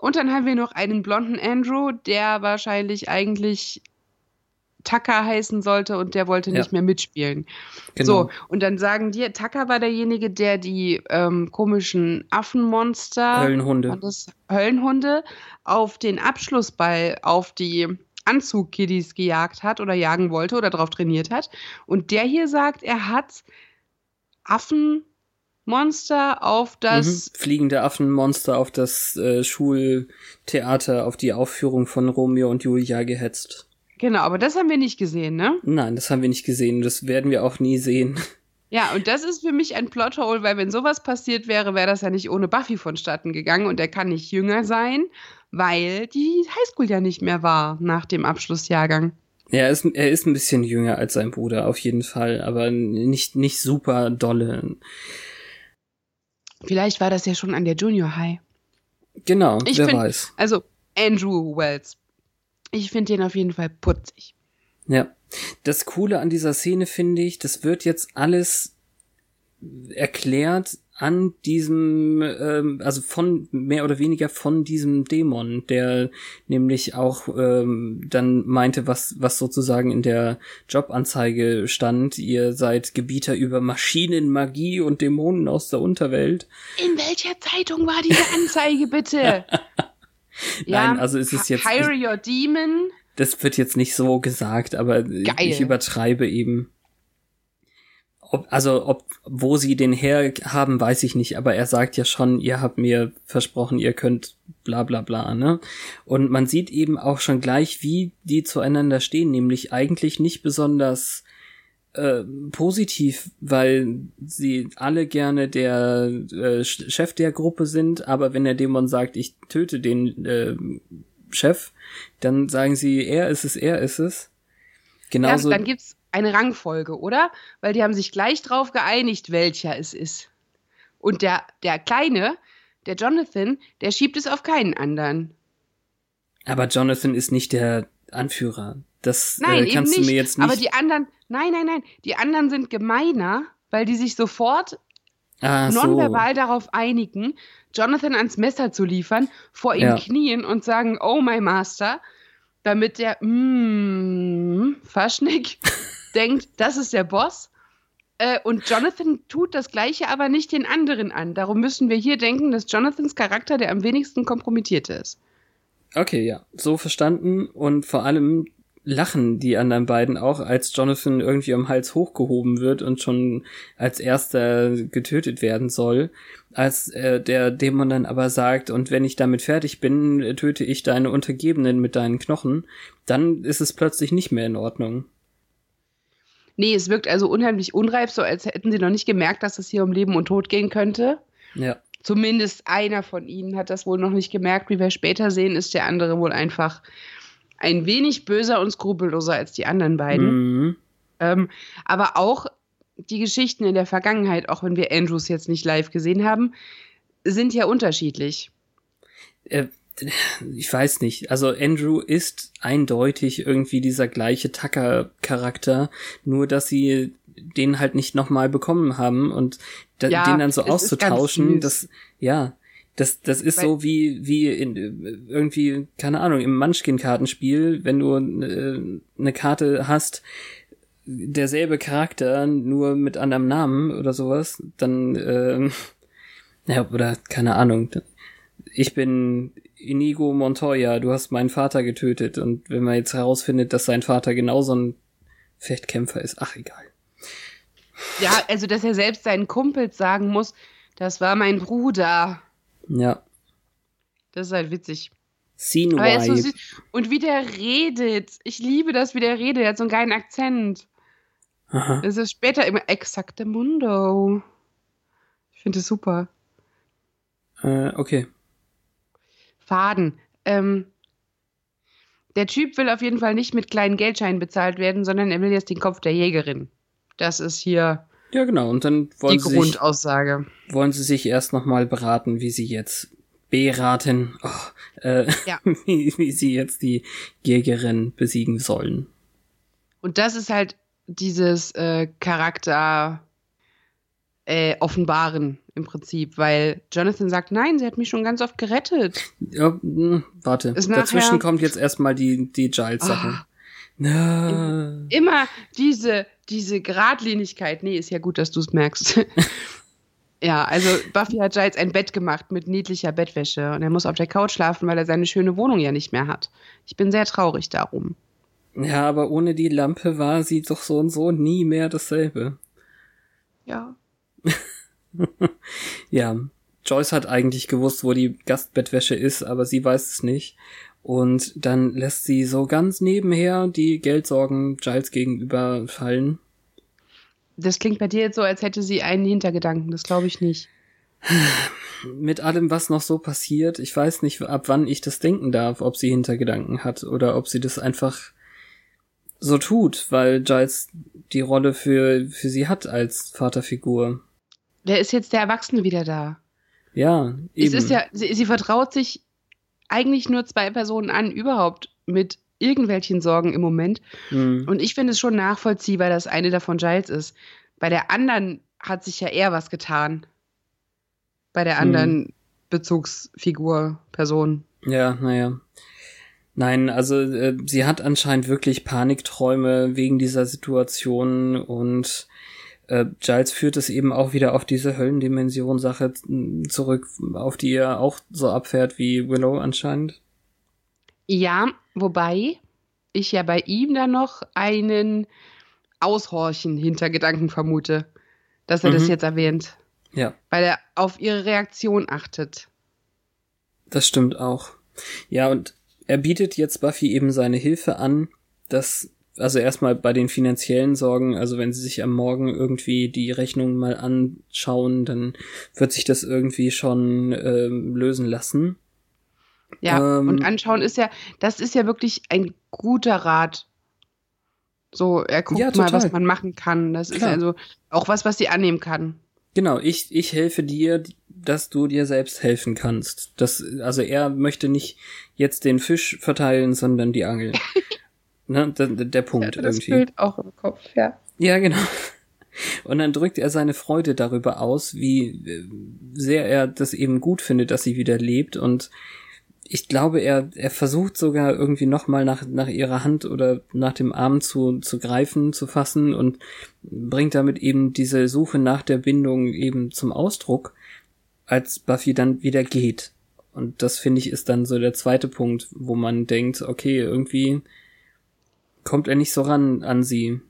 Und dann haben wir noch einen blonden Andrew, der wahrscheinlich eigentlich Tucker heißen sollte und der wollte Ja. nicht mehr mitspielen. genau. So, und dann sagen die, Tucker war derjenige, der die ähm, komischen Affenmonster, Höllenhunde. Höllenhunde, auf den Abschlussball auf die Anzugkiddies gejagt hat oder jagen wollte oder darauf trainiert hat. Und der hier sagt, er hat Affenmonster auf das. mhm. Fliegende Affenmonster auf das äh, Schultheater, auf die Aufführung von Romeo und Julia gehetzt. Genau, aber das haben wir nicht gesehen, ne? Nein, das haben wir nicht gesehen. Das werden wir auch nie sehen. Ja, und das ist für mich ein Plothole, weil wenn sowas passiert wäre, wäre das ja nicht ohne Buffy vonstatten gegangen und er kann nicht jünger sein, weil die Highschool ja nicht mehr war nach dem Abschlussjahrgang. Ja, er ist, er ist ein bisschen jünger als sein Bruder, auf jeden Fall, aber nicht, nicht super dolle. Vielleicht war das ja schon an der Junior High. Genau, Ich wer find- weiß. Also Andrew Wells. Ich finde den auf jeden Fall putzig. Ja. Das Coole an dieser Szene finde ich, das wird jetzt alles erklärt an diesem, ähm, also von mehr oder weniger von diesem Dämon, der nämlich auch ähm, dann meinte, was, was sozusagen in der Jobanzeige stand, ihr seid Gebieter über Maschinen, Magie und Dämonen aus der Unterwelt. In welcher Zeitung war diese Anzeige bitte? Nein, also es ist jetzt- Hire your demon. Das wird jetzt nicht so gesagt, aber Geil. ich übertreibe eben. ob, also ob wo sie den her haben, weiß ich nicht, aber er sagt ja schon, ihr habt mir versprochen, ihr könnt bla bla bla, ne? Und man sieht eben auch schon gleich, wie die zueinander stehen, nämlich eigentlich nicht besonders äh, positiv, weil sie alle gerne der äh, Chef der Gruppe sind, aber wenn der Dämon sagt, ich töte den äh, Chef, dann sagen sie, er ist es, er ist es. Genauso. Ja, dann gibt's eine Rangfolge, oder? Weil die haben sich gleich drauf geeinigt, welcher es ist. Und der, der Kleine, der Jonathan, der schiebt es auf keinen anderen. Aber Jonathan ist nicht der Anführer. Das Nein, äh, kannst du mir nicht. jetzt nicht. Aber die anderen, nein, nein, nein, die anderen sind gemeiner, weil die sich sofort ah, so. nonverbal darauf einigen, Jonathan ans Messer zu liefern, vor ihm Ja. knien und sagen, oh my Master, damit der mm, Faschnik denkt, das ist der Boss. Äh, und Jonathan tut das Gleiche aber nicht den anderen an. Darum müssen wir hier denken, dass Jonathans Charakter der am wenigsten kompromittierte ist. Okay, ja, so verstanden und vor allem lachen die anderen beiden auch, als Jonathan irgendwie am Hals hochgehoben wird und schon als erster getötet werden soll, als äh, der Dämon dann aber sagt, und wenn ich damit fertig bin, töte ich deine Untergebenen mit deinen Knochen, dann ist es plötzlich nicht mehr in Ordnung. Nee, es wirkt also unheimlich unreif, so als hätten sie noch nicht gemerkt, dass es hier um Leben und Tod gehen könnte. Ja. Zumindest einer von ihnen hat das wohl noch nicht gemerkt. Wie wir später sehen, ist der andere wohl einfach ein wenig böser und skrupelloser als die anderen beiden. Mhm. Ähm, aber auch die Geschichten in der Vergangenheit, auch wenn wir Andrews jetzt nicht live gesehen haben, sind ja unterschiedlich. äh, ich weiß nicht. Also Andrew ist eindeutig irgendwie dieser gleiche Tucker-Charakter, nur dass sie den halt nicht nochmal bekommen haben und da, Ja, den dann so auszutauschen, das, ja, das, das ist Weil- so wie, wie in, äh, irgendwie, keine Ahnung, im Munchkin-Kartenspiel, wenn du äh, eine Karte hast, derselbe Charakter, nur mit anderem Namen oder sowas, dann, ähm, ja, oder keine Ahnung. Ich bin Inigo Montoya, du hast meinen Vater getötet und wenn man jetzt herausfindet, dass sein Vater genauso ein Fechtkämpfer ist, ach egal. Ja, also dass er selbst seinen Kumpels sagen muss, das war mein Bruder. Ja. Das ist halt witzig. Scene Aber er ist so süß. Und wie der redet. Ich liebe das, wie der redet. Er hat so einen geilen Akzent. Aha. Es ist später immer exakte Mundo. Ich finde es super. Äh, okay. Faden. Ähm, der Typ will auf jeden Fall nicht mit kleinen Geldscheinen bezahlt werden, sondern er will jetzt den Kopf der Jägerin. Das ist hier Ja, genau. Und dann die wollen sie sich, Grundaussage. wollen sie sich erst nochmal beraten, wie sie jetzt beraten, oh, äh, Ja. wie, wie sie jetzt die Jägerin besiegen sollen. Und das ist halt dieses äh, Charakter äh, offenbaren im Prinzip, weil Jonathan sagt, nein, sie hat mich schon ganz oft gerettet. Ja, mh, warte. Ist Dazwischen kommt jetzt erstmal die, die Giles-Sache. Na. Immer diese, diese Gradlinigkeit. Nee, ist ja gut, dass du es merkst. ja, also Buffy hat Giles ein Bett gemacht mit niedlicher Bettwäsche und er muss auf der Couch schlafen, weil er seine schöne Wohnung ja nicht mehr hat. Ich bin sehr traurig darum. Ja, aber ohne die Lampe war sie doch so und so nie mehr dasselbe. Ja. Ja, Joyce hat eigentlich gewusst, wo die Gastbettwäsche ist, aber sie weiß es nicht. Und dann lässt sie so ganz nebenher die Geldsorgen Giles gegenüber fallen. Das klingt bei dir jetzt so, als hätte sie einen Hintergedanken. Das glaube ich nicht. Mit allem, was noch so passiert, ich weiß nicht, ab wann ich das denken darf, ob sie Hintergedanken hat oder ob sie das einfach so tut, weil Giles die Rolle für, für sie hat als Vaterfigur. Der ist jetzt der Erwachsene wieder da. Ja, eben. Es ist ja, sie, sie vertraut sich eigentlich nur zwei Personen an, überhaupt mit irgendwelchen Sorgen im Moment. Hm. Und ich finde es schon nachvollziehbar, dass eine davon Giles ist. Bei der anderen hat sich ja eher was getan. Bei der anderen Bezugsfigur, Person. Ja, naja. Nein, also äh, sie hat anscheinend wirklich Panikträume wegen dieser Situation und äh, Giles führt es eben auch wieder auf diese Höllendimension-Sache z- zurück, auf die er auch so abfährt wie Willow anscheinend. Ja, wobei ich ja bei ihm dann noch einen Aushorchen-Hintergedanken vermute. dass er das Mhm. jetzt erwähnt. Ja, Weil er auf ihre Reaktion achtet. das stimmt auch. Ja, und er bietet jetzt Buffy eben seine Hilfe an, dass, also erstmal bei den finanziellen Sorgen, also wenn sie sich am Morgen irgendwie die Rechnung mal anschauen, dann wird sich das irgendwie schon ähm, lösen lassen. Ja, Ähm, und anschauen ist ja, das ist ja wirklich ein guter Rat. So, er guckt Ja, mal, was man machen kann. Das ist Klar. also auch was, was sie annehmen kann. Genau, ich, ich helfe dir, dass du dir selbst helfen kannst. Das, also er möchte nicht jetzt den Fisch verteilen, sondern die Angel. ne, der, der Punkt Ja, das irgendwie. Bild auch im Kopf, ja. Ja, genau. Und dann drückt er seine Freude darüber aus, wie äh, sehr er das eben gut findet, dass sie wieder lebt. Und ich glaube, er, er versucht sogar irgendwie nochmal nach, nach ihrer Hand oder nach dem Arm zu, zu greifen, zu fassen und bringt damit eben diese Suche nach der Bindung eben zum Ausdruck, als Buffy dann wieder geht. Und das finde ich ist dann so der zweite Punkt, wo man denkt, okay, irgendwie kommt er nicht so ran an sie.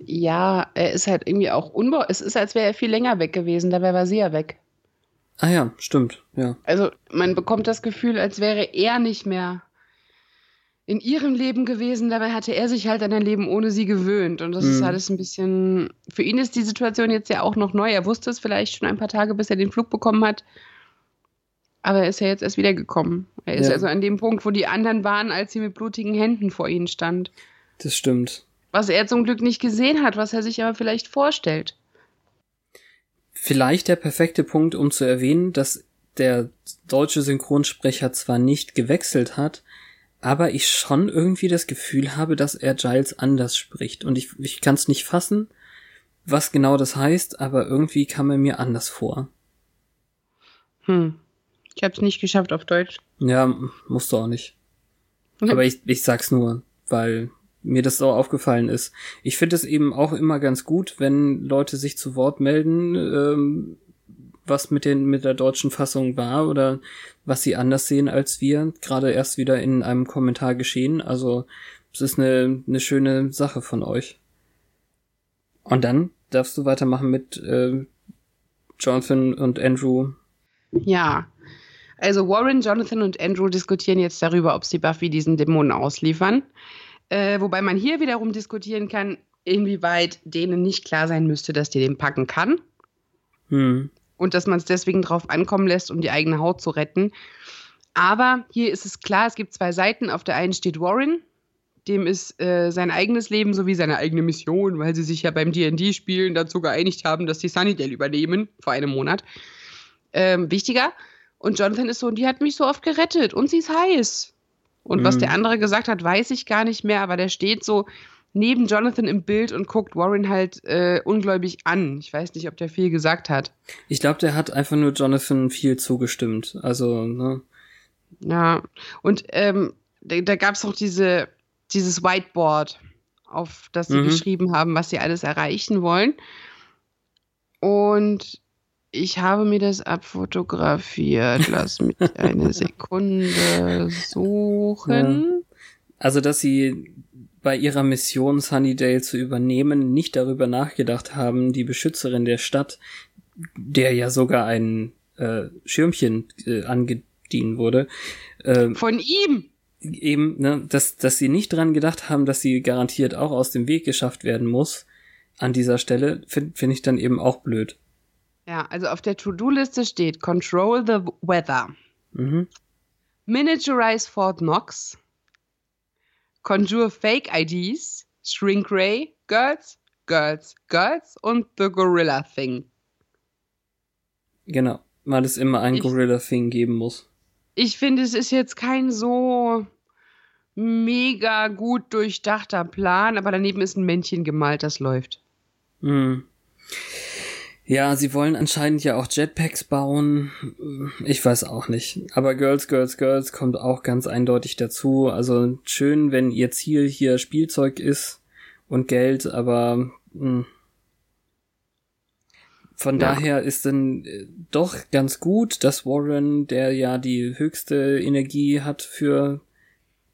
Ja, er ist halt irgendwie auch unbau. Es ist, als wäre er viel länger weg gewesen. Dabei war sie ja weg. Ah ja, stimmt, ja. Also man bekommt das Gefühl, als wäre er nicht mehr in ihrem Leben gewesen. Dabei hatte er sich halt an ein Leben ohne sie gewöhnt. Und das ist Mhm. alles ein bisschen. Für ihn ist die Situation jetzt ja auch noch neu. Er wusste es vielleicht schon ein paar Tage, bis er den Flug bekommen hat. Aber er ist ja jetzt erst wiedergekommen. Er ist Ja. also an dem Punkt, wo die anderen waren, als sie mit blutigen Händen vor ihnen stand. Das stimmt. Was er zum Glück nicht gesehen hat, was er sich aber vielleicht vorstellt. Vielleicht der perfekte Punkt, um zu erwähnen, dass der deutsche Synchronsprecher zwar nicht gewechselt hat, aber ich schon irgendwie das Gefühl habe, dass er Giles anders spricht. Und ich, ich kann es nicht fassen, was genau das heißt, aber irgendwie kam er mir anders vor. Hm. Ich habe es nicht geschafft auf Deutsch. Ja, musst du auch nicht. Mhm. Aber ich, ich sag's nur, weil mir das so aufgefallen ist. Ich finde es eben auch immer ganz gut, wenn Leute sich zu Wort melden, ähm, was mit den mit der deutschen Fassung war oder was sie anders sehen als wir. Gerade erst wieder in einem Kommentar geschehen. Also es ist eine, eine schöne Sache von euch. Und dann darfst du weitermachen mit äh, Jonathan und Andrew. Ja. Also Warren, Jonathan und Andrew diskutieren jetzt darüber, ob sie Buffy diesen Dämonen ausliefern. Äh, wobei man hier wiederum diskutieren kann, inwieweit denen nicht klar sein müsste, dass die den packen kann. Hm. und dass man es deswegen drauf ankommen lässt, um die eigene Haut zu retten. Aber hier ist es klar, es gibt zwei Seiten. Auf der einen steht Warren, dem ist äh, sein eigenes Leben sowie seine eigene Mission, weil sie sich ja beim D&D-Spielen dazu geeinigt haben, dass die Sunnydale übernehmen, vor einem Monat, ähm, wichtiger. Und Jonathan ist so, die hat mich so oft gerettet und sie ist heiß. Und was Mhm. der andere gesagt hat, weiß ich gar nicht mehr, aber der steht so neben Jonathan im Bild und guckt Warren halt äh, ungläubig an. Ich weiß nicht, ob der viel gesagt hat. Ich glaube, der hat einfach nur Jonathan viel zugestimmt. Also, ne? Ja, und ähm, da, da gab es auch diese, dieses Whiteboard, auf das sie Mhm. geschrieben haben, was sie alles erreichen wollen. Und ich habe mir das abfotografiert. Lass mich eine Sekunde suchen. Also, dass sie bei ihrer Mission Sunnydale zu übernehmen nicht darüber nachgedacht haben, die Beschützerin der Stadt, der ja sogar ein äh, Schirmchen äh, angedient wurde, äh, Von ihm! eben, ne, dass, dass sie nicht dran gedacht haben, dass sie garantiert auch aus dem Weg geschafft werden muss an dieser Stelle, finde find ich dann eben auch blöd. Ja, also auf der To-Do-Liste steht Control the Weather, Mhm. Miniaturize Fort Knox, Conjure Fake IDs, Shrink Ray, Girls, Girls, Girls und The Gorilla Thing. Genau, weil es immer ein Ich- Gorilla-Thing geben muss. Ich finde, es ist jetzt kein so mega gut durchdachter Plan, aber daneben ist ein Männchen gemalt, das läuft. Hm. Ja, sie wollen anscheinend ja auch Jetpacks bauen. Ich weiß auch nicht. Aber Girls, Girls, Girls kommt auch ganz eindeutig dazu. Also schön, wenn ihr Ziel hier Spielzeug ist und Geld, aber hm. von Ja. daher ist dann äh, doch ganz gut, dass Warren, der ja die höchste Energie hat für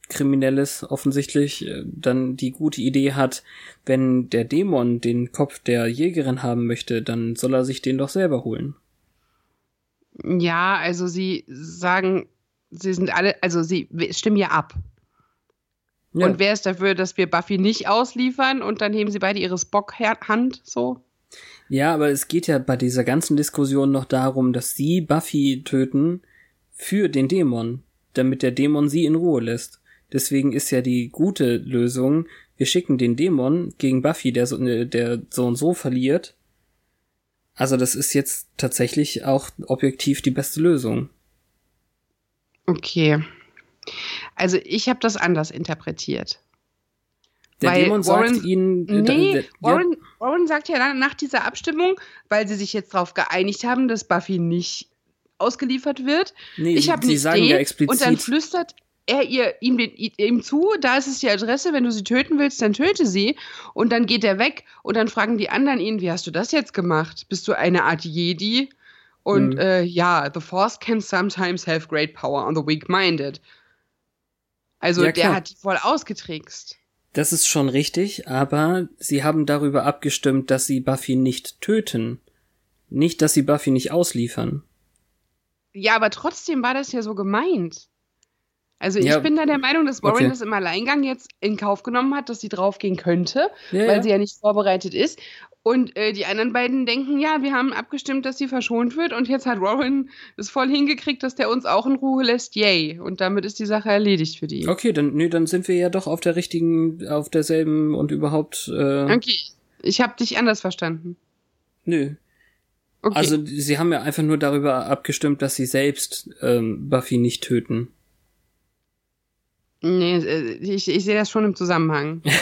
Kriminelles offensichtlich äh, dann die gute Idee hat, wenn der Dämon den Kopf der Jägerin haben möchte, dann soll er sich den doch selber holen. Ja, also sie sagen, sie sind alle, also sie stimmen ja ab. Ja. Und wer ist dafür, dass wir Buffy nicht ausliefern und dann heben sie beide ihre Spock-Hand so? Ja, aber es geht ja bei dieser ganzen Diskussion noch darum, dass sie Buffy töten für den Dämon, damit der Dämon sie in Ruhe lässt. Deswegen ist ja die gute Lösung, wir schicken den Dämon gegen Buffy, der so, der so und so verliert. Also das ist jetzt tatsächlich auch objektiv die beste Lösung. Okay. Also ich habe das anders interpretiert. Der Weil Dämon Warren- sagt ihnen, äh, Nee, da- ja, Warren, Warren sagt ja nach dieser Abstimmung, weil sie sich jetzt darauf geeinigt haben, dass Buffy nicht ausgeliefert wird. nee, ich habe eine sagen ja und dann explizit, flüstert er ihr ihm, den, ihm zu, da ist es die Adresse, wenn du sie töten willst, dann töte sie und dann geht er weg und dann fragen die anderen ihn, wie hast du das jetzt gemacht? Bist du eine Art Jedi? Und Mhm. äh, ja, the Force can sometimes have great power on the weak-minded. Also Ja, der hat die voll ausgetrickst. das ist schon richtig, aber sie haben darüber abgestimmt, dass sie Buffy nicht töten. Nicht, dass sie Buffy nicht ausliefern. Ja, aber trotzdem war das ja so gemeint. Also ich Ja. bin da der Meinung, dass Warren Okay. das im Alleingang jetzt in Kauf genommen hat, dass sie draufgehen könnte, Ja, weil ja. sie ja nicht vorbereitet ist. Und äh, die anderen beiden denken, ja, wir haben abgestimmt, dass sie verschont wird und jetzt hat Warren es voll hingekriegt, dass der uns auch in Ruhe lässt. Yay. Und damit ist die Sache erledigt für die. Okay, dann, nö, dann sind wir ja doch auf der richtigen, auf derselben und überhaupt, äh, Okay. Ich habe dich anders verstanden. nö. Okay. Also, sie haben ja einfach nur darüber abgestimmt, dass sie selbst ähm, Buffy nicht töten. Nee, äh, ich, ich sehe das schon im Zusammenhang.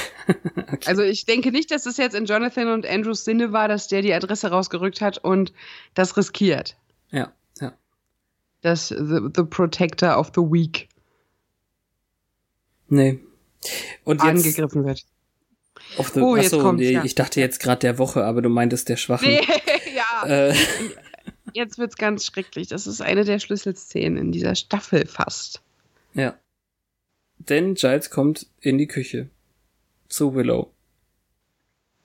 Also ich denke nicht, dass es jetzt in Jonathan und Andrews Sinne war, dass der die Adresse rausgerückt hat und das riskiert. Ja, ja. Das the, the Protector of the Weak Nee. Und jetzt, angegriffen wird. the, Oh, jetzt achso, kommt's, nee, ja. ich dachte jetzt gerade der Woche, aber du meintest der Schwachen. Nee, ja. Äh, Jetzt wird's ganz schrecklich. Das ist eine der Schlüsselszenen in dieser Staffel fast. ja. Denn Giles kommt in die Küche. Zu Willow.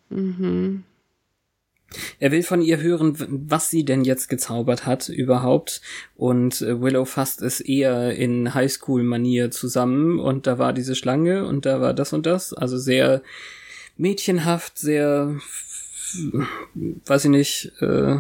Mhm. Er will von ihr hören, was sie denn jetzt gezaubert hat überhaupt. Und äh, Willow fasst es eher in Highschool-Manier zusammen. Und da war diese Schlange und da war das und das. Also sehr mädchenhaft, sehr, weiß ich nicht, äh,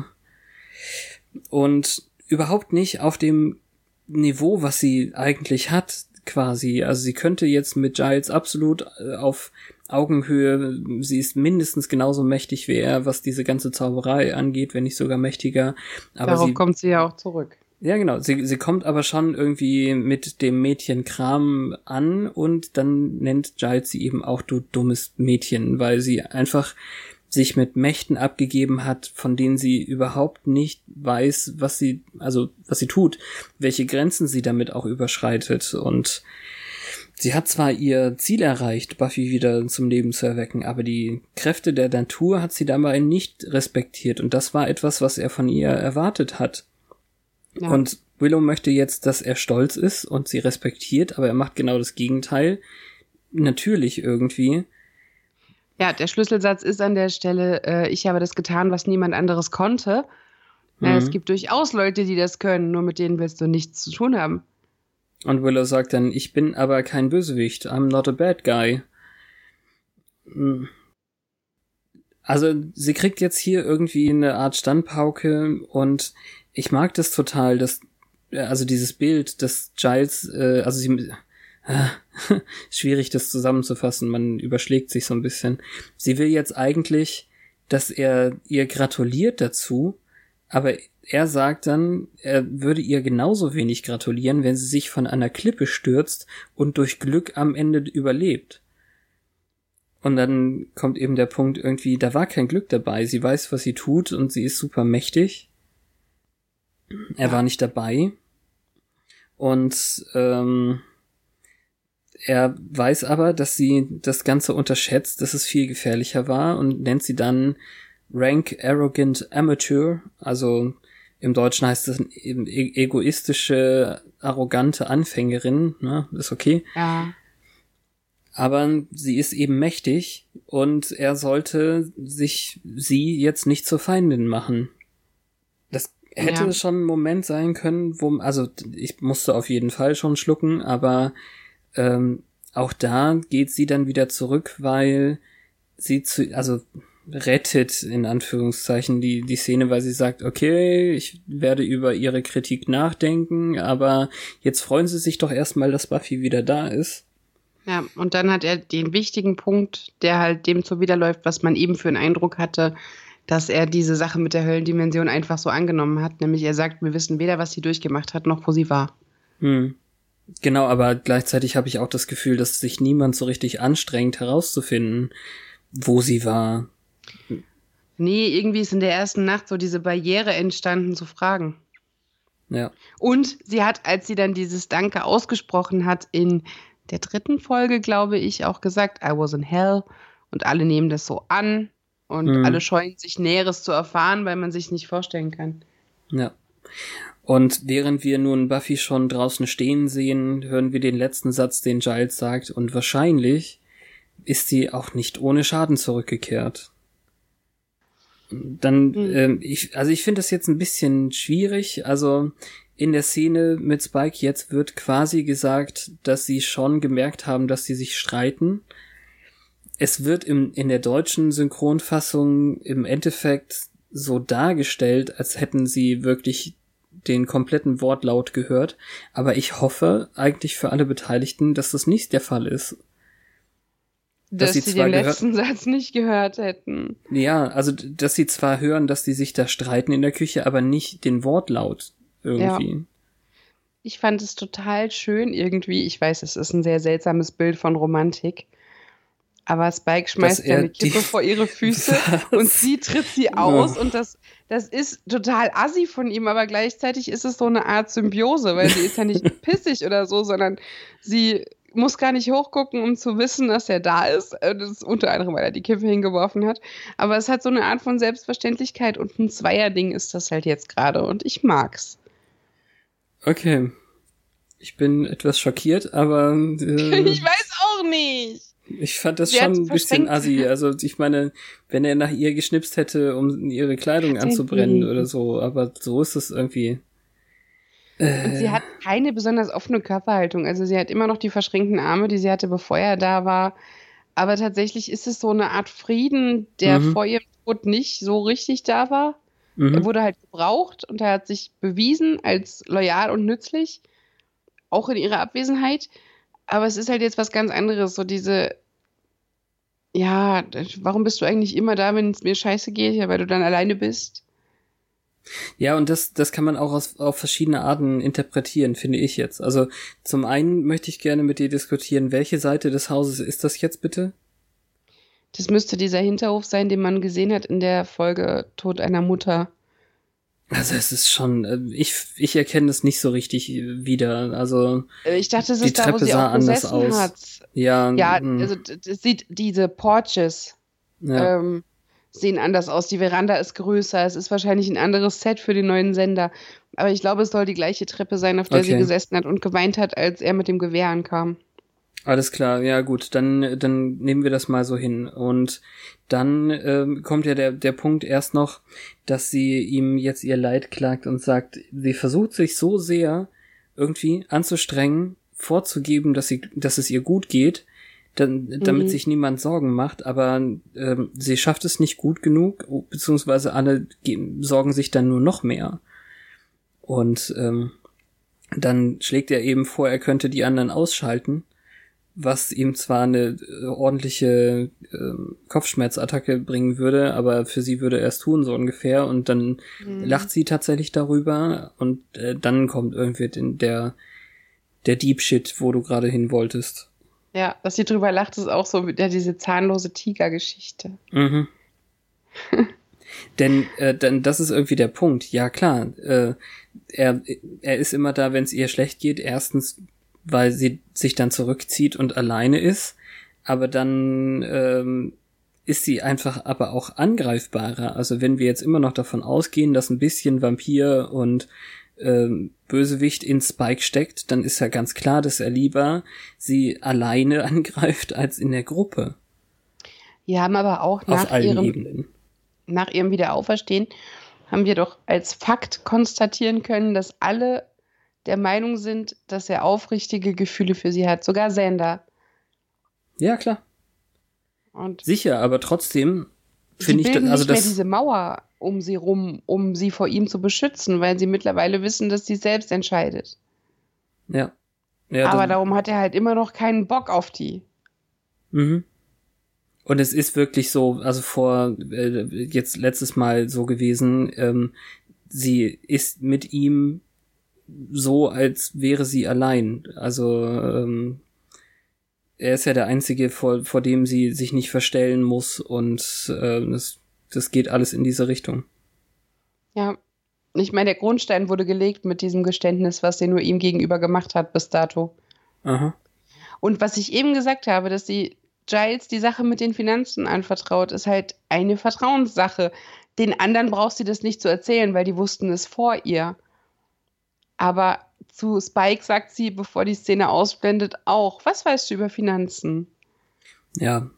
und überhaupt nicht auf dem Niveau, was sie eigentlich hat, quasi. Also sie könnte jetzt mit Giles absolut äh, auf Augenhöhe, sie ist mindestens genauso mächtig wie er, was diese ganze Zauberei angeht, wenn nicht sogar mächtiger. Aber Darauf sie, kommt sie ja auch zurück. ja genau, sie, sie kommt aber schon irgendwie mit dem Mädchen Kram an und dann nennt Giles sie eben auch du dummes Mädchen, weil sie einfach sich mit Mächten abgegeben hat, von denen sie überhaupt nicht weiß, was sie, also was sie tut, welche Grenzen sie damit auch überschreitet und Sie hat zwar ihr Ziel erreicht, Buffy wieder zum Leben zu erwecken, aber die Kräfte der Natur hat sie dabei nicht respektiert und das war etwas, was er von ihr erwartet hat. Ja. Und Willow möchte jetzt, dass er stolz ist und sie respektiert, aber er macht genau das Gegenteil. Natürlich irgendwie. Ja, der Schlüsselsatz ist an der Stelle, äh, ich habe das getan, was niemand anderes konnte. Ja, Mhm. es gibt durchaus Leute, die das können, nur mit denen willst du nichts zu tun haben. Und Willow sagt dann, ich bin aber kein Bösewicht, I'm not a bad guy. Hm. Also sie kriegt jetzt hier irgendwie eine Art Standpauke und ich mag das total, dass äh, also dieses Bild, dass Giles, äh, also sie äh, schwierig das zusammenzufassen, man überschlägt sich so ein bisschen. Sie will jetzt eigentlich, dass er ihr gratuliert dazu, aber er sagt dann, er würde ihr genauso wenig gratulieren, wenn sie sich von einer Klippe stürzt und durch Glück am Ende überlebt. Und dann kommt eben der Punkt irgendwie, da war kein Glück dabei. Sie weiß, was sie tut und sie ist super mächtig. Er war nicht dabei. Und ähm, er weiß aber, dass sie das Ganze unterschätzt, dass es viel gefährlicher war und nennt sie dann Rank Arrogant Amateur, also im Deutschen heißt das eben e- egoistische, arrogante Anfängerin, ne, ist okay. Ja. Aber sie ist eben mächtig und er sollte sich sie jetzt nicht zur Feindin machen. Das hätte Ja. schon ein Moment sein können, wo, also ich musste auf jeden Fall schon schlucken, aber ähm, auch da geht sie dann wieder zurück, weil sie zu, also rettet in Anführungszeichen die, die Szene, weil sie sagt, okay, ich werde über ihre Kritik nachdenken, aber jetzt freuen sie sich doch erstmal, dass Buffy wieder da ist. Ja, und dann hat er den wichtigen Punkt, der halt dem zuwiderläuft, was man eben für einen Eindruck hatte, dass er diese Sache mit der Höllendimension einfach so angenommen hat. Nämlich er sagt, wir wissen weder, was sie durchgemacht hat, noch wo sie war. Hm. Genau, aber gleichzeitig habe ich auch das Gefühl, dass sich niemand so richtig anstrengt herauszufinden, wo sie war. Nee, irgendwie ist in der ersten Nacht so diese Barriere entstanden zu fragen. Ja. Und sie hat, als sie dann dieses Danke ausgesprochen hat, in der dritten Folge, glaube ich, auch gesagt, I was in hell. Und alle nehmen das so an. Und Mhm. alle scheuen sich Näheres zu erfahren, weil man sich nicht vorstellen kann. Ja. Und während wir nun Buffy schon draußen stehen sehen, hören wir den letzten Satz, den Giles sagt, und wahrscheinlich ist sie auch nicht ohne Schaden zurückgekehrt. Dann, Mhm. ähm, ich, also ich finde das jetzt ein bisschen schwierig. Also in der Szene mit Spike jetzt wird quasi gesagt, dass sie schon gemerkt haben, dass sie sich streiten. Es wird im, in der deutschen Synchronfassung im Endeffekt so dargestellt, als hätten sie wirklich den kompletten Wortlaut gehört. Aber ich hoffe eigentlich für alle Beteiligten, dass das nicht der Fall ist. Dass Dass, sie sie zwar den gehört- letzten Satz nicht gehört hätten. Ja, also, dass sie zwar hören, dass die sich da streiten in der Küche, aber nicht den Wortlaut irgendwie. Ich fand es total schön irgendwie. Ich weiß, es ist ein sehr seltsames Bild von Romantik. Aber Spike schmeißt er seine Kippe vor ihre Füße Was? und sie tritt sie aus. Und das, das ist total assi von ihm, aber gleichzeitig ist es so eine Art Symbiose, weil sie ist ja nicht pissig oder so, sondern sie muss gar nicht hochgucken, um zu wissen, dass er da ist. Äh, Das ist unter anderem, weil er die Kippe hingeworfen hat. Aber es hat so eine Art von Selbstverständlichkeit und ein Zweierding ist das halt jetzt gerade und ich mag's. Okay. Ich bin etwas schockiert, aber äh, Ich weiß auch nicht. Ich fand das Sie schon ein bisschen assi. Also ich meine, wenn er nach ihr geschnipst hätte, um ihre Kleidung anzubrennen oder so, aber so ist es irgendwie. Und Äh, sie hat keine besonders offene Körperhaltung. Also sie hat immer noch die verschränkten Arme, die sie hatte, bevor er da war. Aber tatsächlich ist es so eine Art Frieden, der Mhm. vor ihrem Tod nicht so richtig da war. Er mhm. wurde halt gebraucht und er hat sich bewiesen als loyal und nützlich, auch in ihrer Abwesenheit. Aber es ist halt jetzt was ganz anderes, so diese, ja, warum bist du eigentlich immer da, wenn es mir scheiße geht, ja, weil du dann alleine bist? Ja, und das, das kann man auch aus, auf verschiedene Arten interpretieren, finde ich jetzt. Also zum einen möchte ich gerne mit dir diskutieren, welche Seite des Hauses ist das jetzt bitte? Das müsste dieser Hinterhof sein, den man gesehen hat in der Folge Tod einer Mutter. Also es ist schon, äh, ich, ich erkenne es nicht so richtig wieder. Also Äh, Ich dachte, es Die ist da, wo Treppe sie sah auch anders aus. hat. ja, Ja, mm, also das sieht diese Porches ja. ähm, sehen anders aus. Die Veranda ist größer. Es ist wahrscheinlich ein anderes Set für den neuen Sender. Aber ich glaube, es soll die gleiche Treppe sein, auf der sie Okay. gesessen hat und geweint hat, als er mit dem Gewehr ankam. Alles klar, ja gut, dann, dann nehmen wir das mal so hin. Und dann ähm, kommt ja der, der Punkt erst noch, dass sie ihm jetzt ihr Leid klagt und sagt, sie versucht sich so sehr irgendwie anzustrengen, vorzugeben, dass sie, dass es ihr gut geht, dann, damit Mhm. sich niemand Sorgen macht, aber ähm, sie schafft es nicht gut genug, beziehungsweise alle ge- sorgen sich dann nur noch mehr. Und ähm, dann schlägt er eben vor, er könnte die anderen ausschalten, was ihm zwar eine äh, ordentliche ähm, Kopfschmerzattacke bringen würde, aber für sie würde er es tun, so ungefähr. Und dann lacht sie tatsächlich darüber und äh, dann kommt irgendwie den, der, der Deep Shit, wo du gerade hin wolltest. Ja, dass sie drüber lacht, ist auch so wieder diese zahnlose Tiger-Geschichte. Mhm. Denn äh, dann das ist irgendwie der Punkt. Ja klar, äh, er er ist immer da, wenn es ihr schlecht geht. Erstens, weil sie sich dann zurückzieht und alleine ist, aber dann ähm, ist sie einfach aber auch angreifbarer. Also wenn wir jetzt immer noch davon ausgehen, dass ein bisschen Vampir und ähm, Bösewicht in Spike steckt, dann ist ja ganz klar, dass er lieber sie alleine angreift als in der Gruppe. Die haben aber auch nach ihrem, Ebenen. nach ihrem Wiederauferstehen, haben wir doch als Fakt konstatieren können, dass alle der Meinung sind, dass er aufrichtige Gefühle für sie hat. Sogar Sander. Ja, klar. Und Sicher, aber trotzdem finde ich, also nicht mehr das, diese Mauer um sie rum, um sie vor ihm zu beschützen, weil sie mittlerweile wissen, dass sie selbst entscheidet. ja. ja Aber darum hat er halt immer noch keinen Bock auf die. Mhm. Und es ist wirklich so, also vor äh, jetzt letztes Mal so gewesen, ähm, sie ist mit ihm so, als wäre sie allein. Also ähm, er ist ja der Einzige, vor, vor dem sie sich nicht verstellen muss und äh, das, das geht alles in diese Richtung. Ja. Ich meine, der Grundstein wurde gelegt mit diesem Geständnis, was sie nur ihm gegenüber gemacht hat bis dato. Aha. Und was ich eben gesagt habe, dass sie Giles die Sache mit den Finanzen anvertraut, ist halt eine Vertrauenssache. Den anderen braucht sie das nicht zu erzählen, weil die wussten es vor ihr. Aber zu Spike sagt sie, bevor die Szene ausblendet, auch, was weißt du über Finanzen? Ja.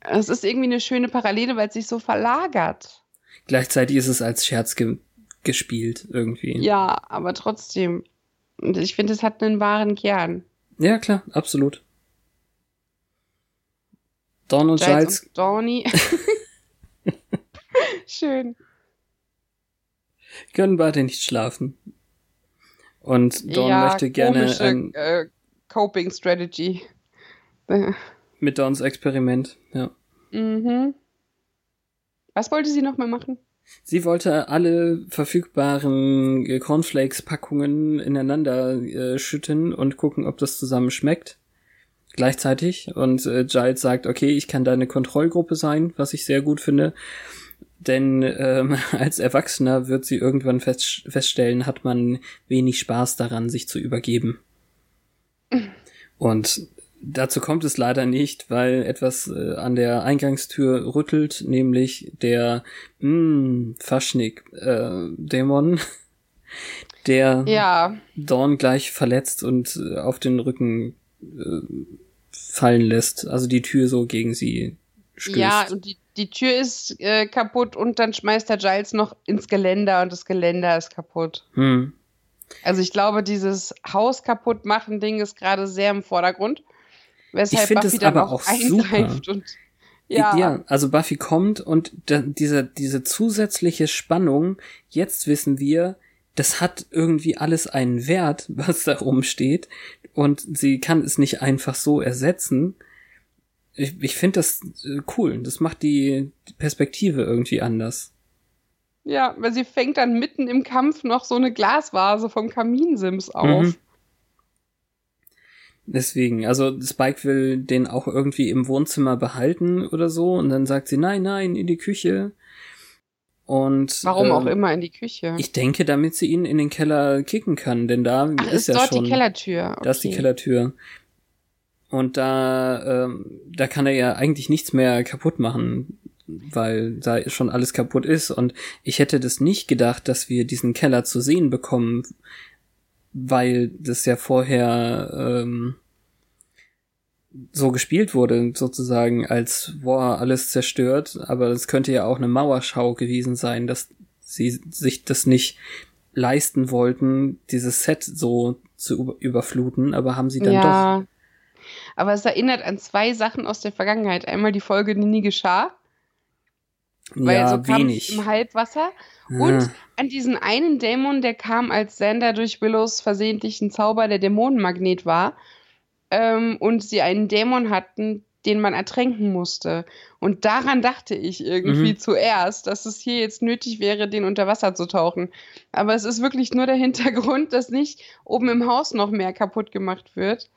Es ist irgendwie eine schöne Parallele, weil es sich so verlagert. Gleichzeitig ist es als Scherz ge gespielt irgendwie. Ja, aber trotzdem. Und ich finde, es hat einen wahren Kern. ja klar, absolut. Dawn und Giles Giles und Dawny. Schön. können beide nicht schlafen. Und Dawn ja, möchte gerne komische, ein, äh, Coping Strategy. Mit Dawns Experiment. Ja. mhm. Was wollte sie nochmal machen? Sie wollte alle verfügbaren äh, Cornflakes-Packungen ineinander äh, schütten und gucken, ob das zusammen schmeckt. Gleichzeitig. Und äh, Giles sagt, okay, ich kann deine Kontrollgruppe sein, was ich sehr gut finde. Denn ähm, als Erwachsener wird sie irgendwann fest, feststellen, hat man wenig Spaß daran, sich zu übergeben. Und dazu kommt es leider nicht, weil etwas äh, an der Eingangstür rüttelt, nämlich der mh, Faschnik-Dämon, der Ja, Dawn gleich verletzt und äh, auf den Rücken äh, fallen lässt. Also die Tür so gegen sie stößt. ja, und die, die Tür ist äh, kaputt und dann schmeißt der Giles noch ins Geländer und das Geländer ist kaputt. hm. Also ich glaube, dieses Haus kaputt machen Ding ist gerade sehr im Vordergrund. Weshalb Ich Buffy es dann aber auch eingreift und ja, ja, also Buffy kommt und diese, diese zusätzliche Spannung, jetzt wissen wir, das hat irgendwie alles einen Wert, was da rumsteht und sie kann es nicht einfach so ersetzen. Ich, ich finde das äh, cool. Das macht die die Perspektive irgendwie anders. ja, weil sie fängt dann mitten im Kampf noch so eine Glasvase vom Kaminsims auf. Mhm. Deswegen, also Spike will den auch irgendwie im Wohnzimmer behalten oder so und dann sagt sie, nein, nein, in die Küche. Und Warum auch ähm, immer in die Küche. Ich denke, damit sie ihn in den Keller kicken kann, denn da Ach, ist, ist ja dort schon. die Kellertür. Okay. Da ist die Kellertür. Und da, ähm, da kann er ja eigentlich nichts mehr kaputt machen, weil da schon alles kaputt ist. Und ich hätte das nicht gedacht, dass wir diesen Keller zu sehen bekommen, weil das ja vorher ähm, so gespielt wurde, sozusagen, als boah, alles zerstört. Aber es könnte ja auch eine Mauerschau gewesen sein, dass sie sich das nicht leisten wollten, dieses Set so zu über überfluten, aber haben sie dann doch. Ja. Aber es erinnert an zwei Sachen aus der Vergangenheit. Einmal die Folge, die nie geschah, weil ja, so kam wenig. im Halbwasser. Ah, Und an diesen einen Dämon, der kam, als Sander durch Willows versehentlichen Zauber der Dämonenmagnet war. Ähm, und sie einen Dämon hatten, den man ertränken musste. Und daran dachte ich irgendwie Mhm. zuerst, dass es hier jetzt nötig wäre, den unter Wasser zu tauchen. Aber es ist wirklich nur der Hintergrund, dass nicht oben im Haus noch mehr kaputt gemacht wird.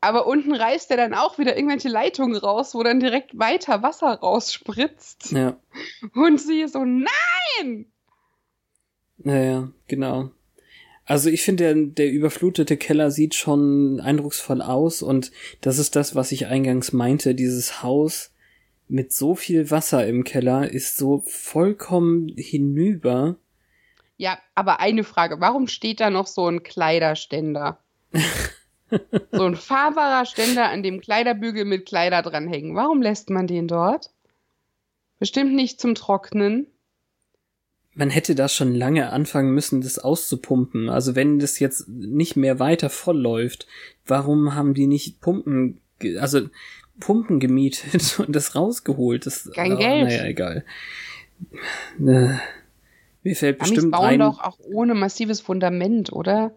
Aber unten reißt er dann auch wieder irgendwelche Leitungen raus, wo dann direkt weiter Wasser rausspritzt. ja, Und sie so, nein! ja, ja, genau. Also ich finde, der, der überflutete Keller sieht schon eindrucksvoll aus und das ist das, was ich eingangs meinte. Dieses Haus mit so viel Wasser im Keller ist so vollkommen hinüber. Ja, aber eine Frage. Warum steht da noch so ein Kleiderständer? so ein fahrbarer Ständer, an dem Kleiderbügel mit Kleider dranhängen. Warum lässt man den dort? Bestimmt nicht zum Trocknen. Man hätte da schon lange anfangen müssen, das auszupumpen. Also wenn das jetzt nicht mehr weiter voll läuft, warum haben die nicht Pumpen, also Pumpen gemietet und das rausgeholt? Das, Kein oh, Geld. Naja, egal. Äh, Mir fällt Amis bestimmt bauen ein. doch auch ohne massives Fundament, oder?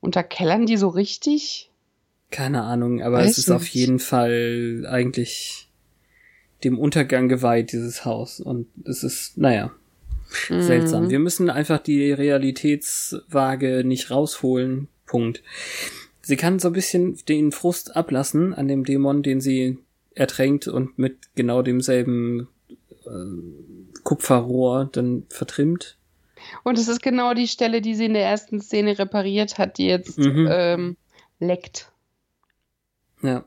Unterkellern die so richtig? Keine Ahnung, aber Weiß es ist auf nicht. jeden Fall eigentlich dem Untergang geweiht, dieses Haus. Und es ist, naja, seltsam. Mhm. Wir müssen einfach die Realitätswaage nicht rausholen. Punkt. Sie kann so ein bisschen den Frust ablassen an dem Dämon, den sie ertränkt und mit genau demselben äh, Kupferrohr dann vertrimmt. Und es ist genau die Stelle, die sie in der ersten Szene repariert hat, die jetzt Mhm. ähm, leckt. Ja.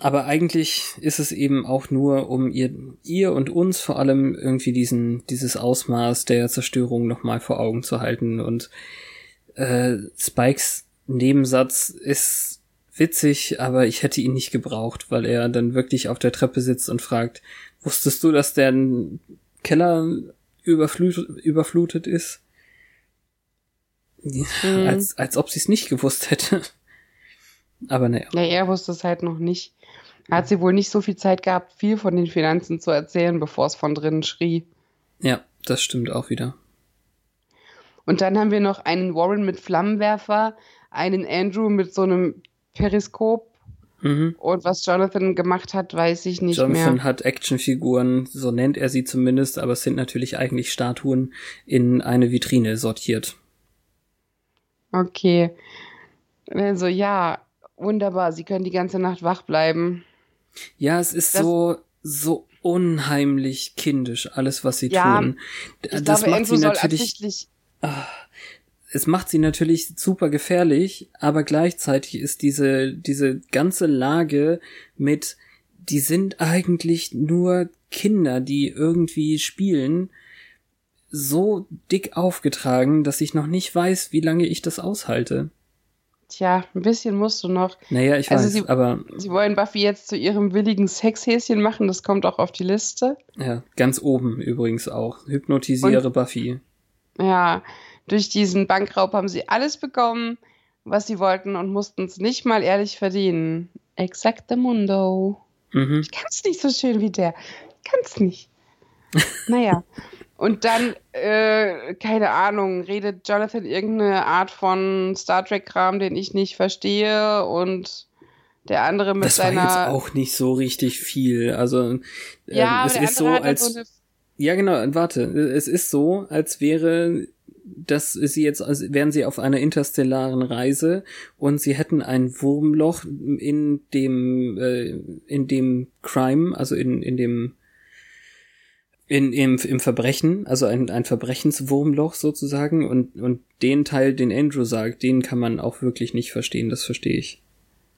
Aber eigentlich ist es eben auch nur, um ihr, ihr und uns vor allem irgendwie diesen, dieses Ausmaß der Zerstörung nochmal vor Augen zu halten. Und äh, Spikes Nebensatz ist witzig, aber ich hätte ihn nicht gebraucht, weil er dann wirklich auf der Treppe sitzt und fragt, wusstest du, dass der Keller überflutet, überflutet ist? Mhm. Als, als ob sie es nicht gewusst hätte. Aber naja. Ja, er wusste es halt noch nicht. Hat sie wohl nicht so viel Zeit gehabt, viel von den Finanzen zu erzählen, bevor es von drinnen schrie. Ja, das stimmt auch wieder. Und dann haben wir noch einen Warren mit Flammenwerfer, einen Andrew mit so einem Periskop. Mhm. Und was Jonathan gemacht hat, weiß ich nicht Jonathan mehr. hat Actionfiguren, so nennt er sie zumindest, aber es sind natürlich eigentlich Statuen in eine Vitrine sortiert. Okay. Also ja, wunderbar. Sie können die ganze Nacht wach bleiben. Ja, es ist Das- so, so unheimlich kindisch, alles, was sie Ja, tun. Ich das glaube, macht Andrew sie soll natürlich, absichtlich. Es macht sie natürlich super gefährlich, aber gleichzeitig ist diese, diese ganze Lage mit, die sind eigentlich nur Kinder, die irgendwie spielen, so dick aufgetragen, dass ich noch nicht weiß, wie lange ich das aushalte. Tja, ein bisschen musst du noch. Naja, ich Also weiß, sie- aber Sie wollen Buffy jetzt zu ihrem willigen Sexhäschen machen. Das kommt auch auf die Liste. ja, ganz oben übrigens auch. Hypnotisiere Buffy. Ja, durch diesen Bankraub haben sie alles bekommen, was sie wollten und mussten es nicht mal ehrlich verdienen. Exactamundo. Mhm. Ich kann's nicht so schön wie der. Ich kann's nicht. naja. Und dann, äh, keine Ahnung, redet Jonathan irgendeine Art von Star Trek-Kram, den ich nicht verstehe und der andere mit Das war seiner. jetzt auch nicht so richtig viel. Also äh, ja, es ist so, halt als so ja genau, warte, es ist so, als wäre dass sie jetzt, als wären sie auf einer interstellaren Reise und sie hätten ein Wurmloch in dem, äh, in dem Crime, also in, in dem, in, im, im Verbrechen, also ein, ein Verbrechenswurmloch sozusagen und, und den Teil, den Andrew sagt, den kann man auch wirklich nicht verstehen, das verstehe ich.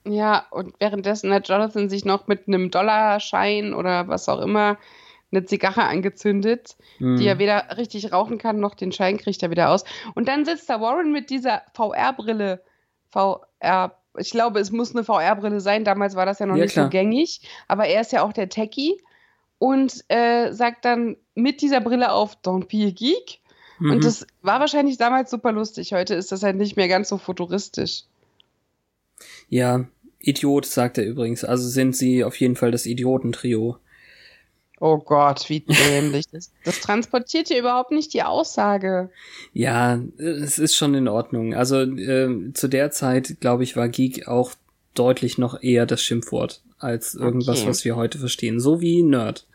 Ja, und währenddessen hat Jonathan sich noch mit einem Dollarschein oder was auch immer eine Zigarre angezündet, Hm. die er weder richtig rauchen kann, noch den Schein kriegt er wieder aus. Und dann sitzt da Warren mit dieser VR-Brille. VR, ich glaube, es muss eine VR-Brille sein. Damals war das ja noch Ja, nicht klar. so gängig. Aber er ist ja auch der Techie und äh, sagt dann mit dieser Brille auf Don't be a geek. Mhm. Und das war wahrscheinlich damals super lustig. Heute ist das halt nicht mehr ganz so futuristisch. Ja, Idiot, sagt er übrigens. Also sind sie auf jeden Fall das Idiotentrio. Oh Gott, wie dämlich. Das, das transportiert hier überhaupt nicht die Aussage. Ja, es ist schon in Ordnung. Also äh, zu der Zeit, glaube ich, war Geek auch deutlich noch eher das Schimpfwort als irgendwas, Okay. was wir heute verstehen. So wie Nerd.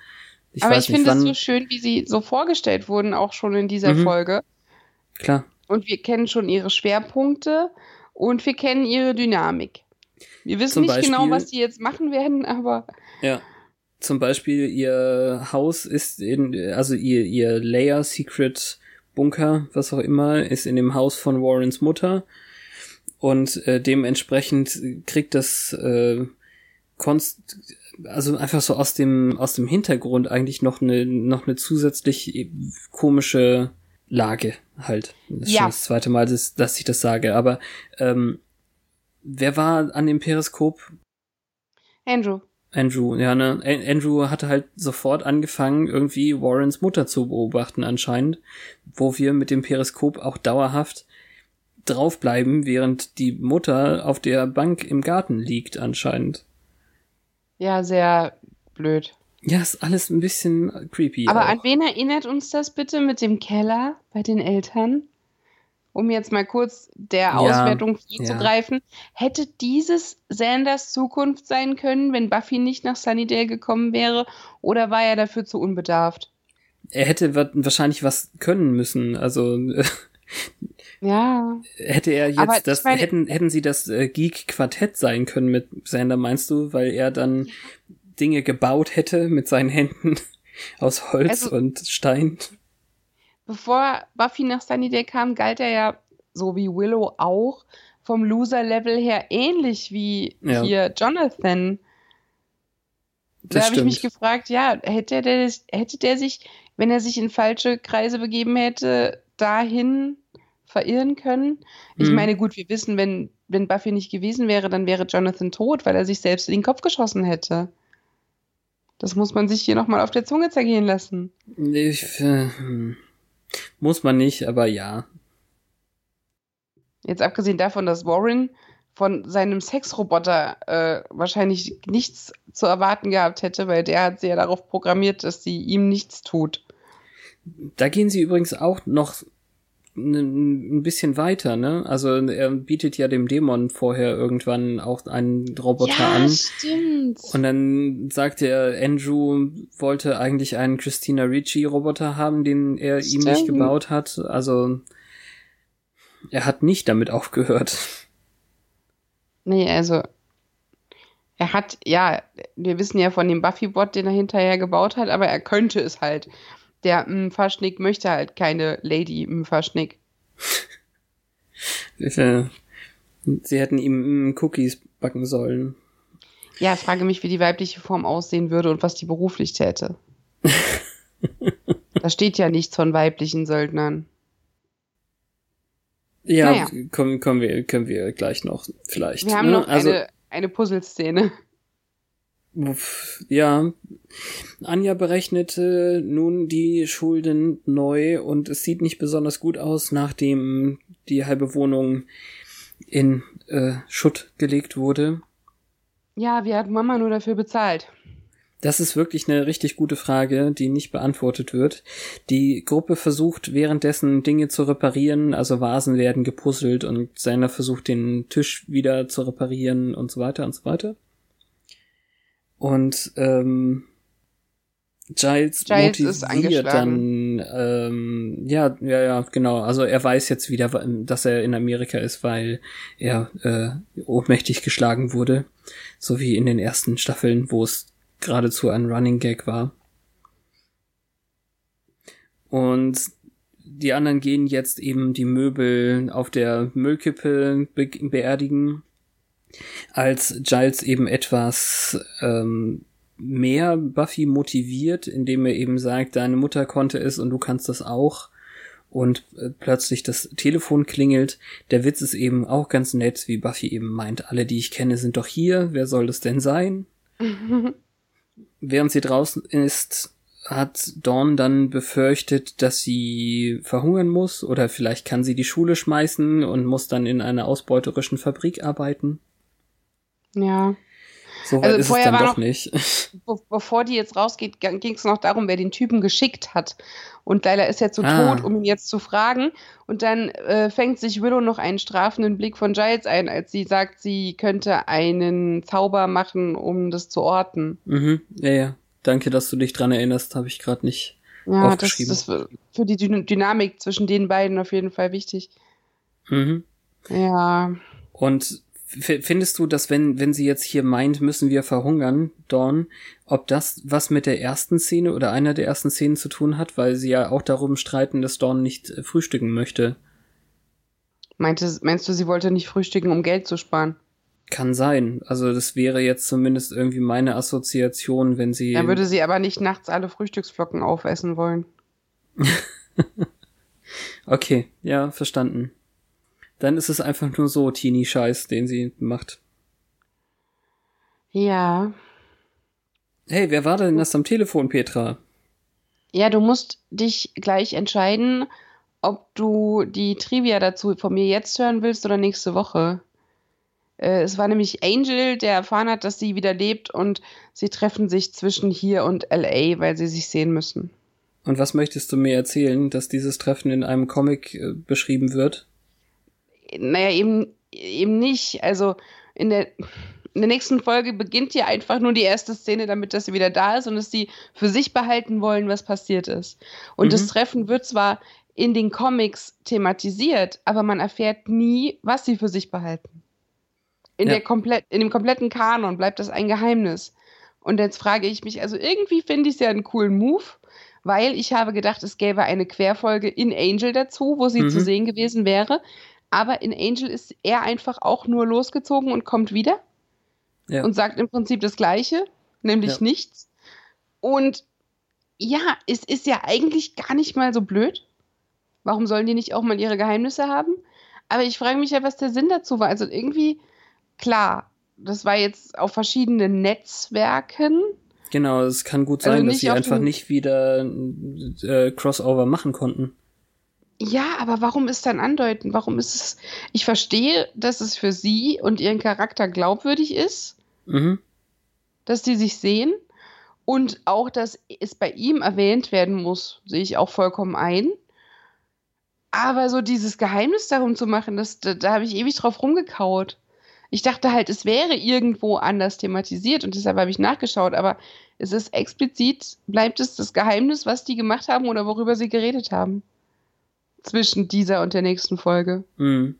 Ich Aber ich finde es so schön, wie sie so vorgestellt wurden, auch schon in dieser Mhm. Folge. Klar. Und wir kennen schon ihre Schwerpunkte und wir kennen ihre Dynamik. Wir wissen Zum nicht genau, Beispiel- was sie jetzt machen werden, aber Ja. Zum Beispiel ihr Haus ist in, also ihr, ihr Layer Secret Bunker, was auch immer, ist in dem Haus von Warrens Mutter. Und äh, dementsprechend kriegt das äh, konst also einfach so aus dem, aus dem Hintergrund eigentlich noch eine, noch eine zusätzlich komische Lage halt. Das ist Ja. schon das zweite Mal, dass, dass ich das sage. Aber ähm, wer war an dem Periskop? Andrew. Andrew, ja, ne? Andrew hatte halt sofort angefangen, irgendwie Warrens Mutter zu beobachten anscheinend, wo wir mit dem Periskop auch dauerhaft draufbleiben, während die Mutter auf der Bank im Garten liegt anscheinend. Ja, sehr blöd. Ja, ist alles ein bisschen creepy. Aber auch. an wen erinnert uns das bitte mit dem Keller bei den Eltern? Um jetzt mal kurz der Ja, Auswertung ja. zuzugreifen. Hätte dieses Sanders Zukunft sein können, wenn Buffy nicht nach Sunnydale gekommen wäre? Oder war er dafür zu unbedarft? er hätte wa- wahrscheinlich was können müssen. Also Ja. hätte er jetzt Aber das, meine- hätten, hätten sie das äh, Geek-Quartett sein können mit Sander, meinst du, weil er dann Dinge gebaut hätte mit seinen Händen aus Holz Also- und Stein? Bevor Buffy nach Sunnydale kam, galt er ja, so wie Willow auch, vom Loser-Level her ähnlich wie Ja. hier Jonathan. Da habe ich mich gefragt, ja, hätte der, hätte der sich, wenn er sich in falsche Kreise begeben hätte, dahin verirren können? Ich Mhm. meine, gut, wir wissen, wenn, wenn Buffy nicht gewesen wäre, dann wäre Jonathan tot, weil er sich selbst in den Kopf geschossen hätte. Das muss man sich hier nochmal auf der Zunge zergehen lassen. Ich, äh, hm. Muss man nicht, aber ja. Jetzt abgesehen davon, dass Warren von seinem Sexroboter äh, wahrscheinlich nichts zu erwarten gehabt hätte, weil der hat sie ja darauf programmiert, dass sie ihm nichts tut. Da gehen sie übrigens auch noch ein bisschen weiter, ne? Also er bietet ja dem Dämon vorher irgendwann auch einen Roboter an. stimmt. Und dann sagt er, Andrew wollte eigentlich einen Christina Ricci Roboter haben, den er ihm nicht Stimmt. gebaut hat. Also er hat nicht damit aufgehört. Nee, also er hat, ja, wir wissen ja von dem Buffy-Bot, den er hinterher gebaut hat, aber er könnte es halt. Der Mfaschnik möchte halt keine Lady Mfaschnik. Äh, Sie hätten ihm Cookies backen sollen. Ja, frage mich, wie die weibliche Form aussehen würde und was die beruflich täte. da steht ja nichts von weiblichen Söldnern. Ja, Naja. kommen, kommen wir, können wir gleich noch vielleicht. Wir haben ne? noch also, eine, eine Puzzleszene. Ja, Anja berechnete nun die Schulden neu und es sieht nicht besonders gut aus, nachdem die halbe Wohnung in äh, Schutt gelegt wurde. Ja, wie hat Mama nur dafür bezahlt? Das ist wirklich eine richtig gute Frage, die nicht beantwortet wird. Die Gruppe versucht währenddessen Dinge zu reparieren, also Vasen werden gepuzzelt und Sander versucht den Tisch wieder zu reparieren und so weiter und so weiter. Und ähm, Giles, Giles motiviert dann, ähm, ja, ja, ja, genau. Also er weiß jetzt wieder, dass er in Amerika ist, weil er äh, ohnmächtig geschlagen wurde, so wie in den ersten Staffeln, wo es geradezu ein Running Gag war. Und die anderen gehen jetzt eben die Möbel auf der Müllkippe be beerdigen, als Giles eben etwas ähm, mehr Buffy motiviert, indem er eben sagt, deine Mutter konnte es und du kannst das auch. Und äh, plötzlich das Telefon klingelt. Der Witz ist eben auch ganz nett, wie Buffy eben meint, alle, die ich kenne, sind doch hier. Wer soll das denn sein? Während sie draußen ist, hat Dawn dann befürchtet, dass sie verhungern muss oder vielleicht kann sie die Schule schmeißen und muss dann in einer ausbeuterischen Fabrik arbeiten. Ja. So weit Also ist es vorher dann war doch noch- nicht. Be bevor die jetzt rausgeht, ging es noch darum, wer den Typen geschickt hat. Und Leila ist jetzt so Ah. tot, um ihn jetzt zu fragen. Und dann äh, fängt sich Willow noch einen strafenden Blick von Giles ein, als sie sagt, sie könnte einen Zauber machen, um das zu orten. mhm, ja, ja. Danke, dass du dich dran erinnerst, habe ich gerade nicht. Ja, das, Aufgeschrieben. das ist für die Dyn Dynamik zwischen den beiden auf jeden Fall wichtig. Mhm. Ja. Und findest du, dass wenn, wenn sie jetzt hier meint, müssen wir verhungern, Dawn, ob das was mit der ersten Szene oder einer der ersten Szenen zu tun hat, weil sie ja auch darum streiten, dass Dawn nicht äh, frühstücken möchte? Meinte, meinst du, sie wollte nicht frühstücken, um Geld zu sparen? Kann sein. Also das wäre jetzt zumindest irgendwie meine Assoziation, wenn sie. Er würde sie aber nicht nachts alle Frühstücksflocken aufessen wollen. okay, ja, verstanden. Dann ist es einfach nur so Teenie-Scheiß, den sie macht. Ja. Hey, wer war denn das am Telefon, Petra? Ja, du musst dich gleich entscheiden, ob du die Trivia dazu von mir jetzt hören willst oder nächste Woche. Äh, es war nämlich Angel, der erfahren hat, dass sie wieder lebt und sie treffen sich zwischen hier und LA, weil sie sich sehen müssen. Und was möchtest du mir erzählen, dass dieses Treffen in einem Comic äh, beschrieben wird? Naja, eben, eben nicht. Also in der, in der nächsten Folge beginnt hier einfach nur die erste Szene damit, dass sie wieder da ist und dass sie für sich behalten wollen, was passiert ist. Und mhm. das Treffen wird zwar in den Comics thematisiert, aber man erfährt nie, was sie für sich behalten. In, ja. der komplett, in dem kompletten Kanon bleibt das ein Geheimnis. Und jetzt frage ich mich, also irgendwie finde ich es ja einen coolen Move, weil ich habe gedacht, es gäbe eine Querfolge in Angel dazu, wo sie mhm. zu sehen gewesen wäre. Aber in Angel ist er einfach auch nur losgezogen und kommt wieder ja. und sagt im Prinzip das Gleiche, nämlich ja. nichts. Und ja, es ist ja eigentlich gar nicht mal so blöd. Warum sollen die nicht auch mal ihre Geheimnisse haben? Aber ich frage mich ja, was der Sinn dazu war. Also irgendwie klar, das war jetzt auf verschiedenen Netzwerken. Genau, es kann gut also sein, also dass sie einfach nicht wieder äh, Crossover machen konnten. Ja, aber warum ist dann andeuten? Warum ist es. Ich verstehe, dass es für sie und ihren Charakter glaubwürdig ist, mhm. dass die sich sehen. Und auch, dass es bei ihm erwähnt werden muss, sehe ich auch vollkommen ein. Aber so dieses Geheimnis darum zu machen, das, da, da habe ich ewig drauf rumgekaut. Ich dachte halt, es wäre irgendwo anders thematisiert und deshalb habe ich nachgeschaut, aber es ist explizit, bleibt es das Geheimnis, was die gemacht haben oder worüber sie geredet haben. Zwischen dieser und der nächsten Folge. Mhm.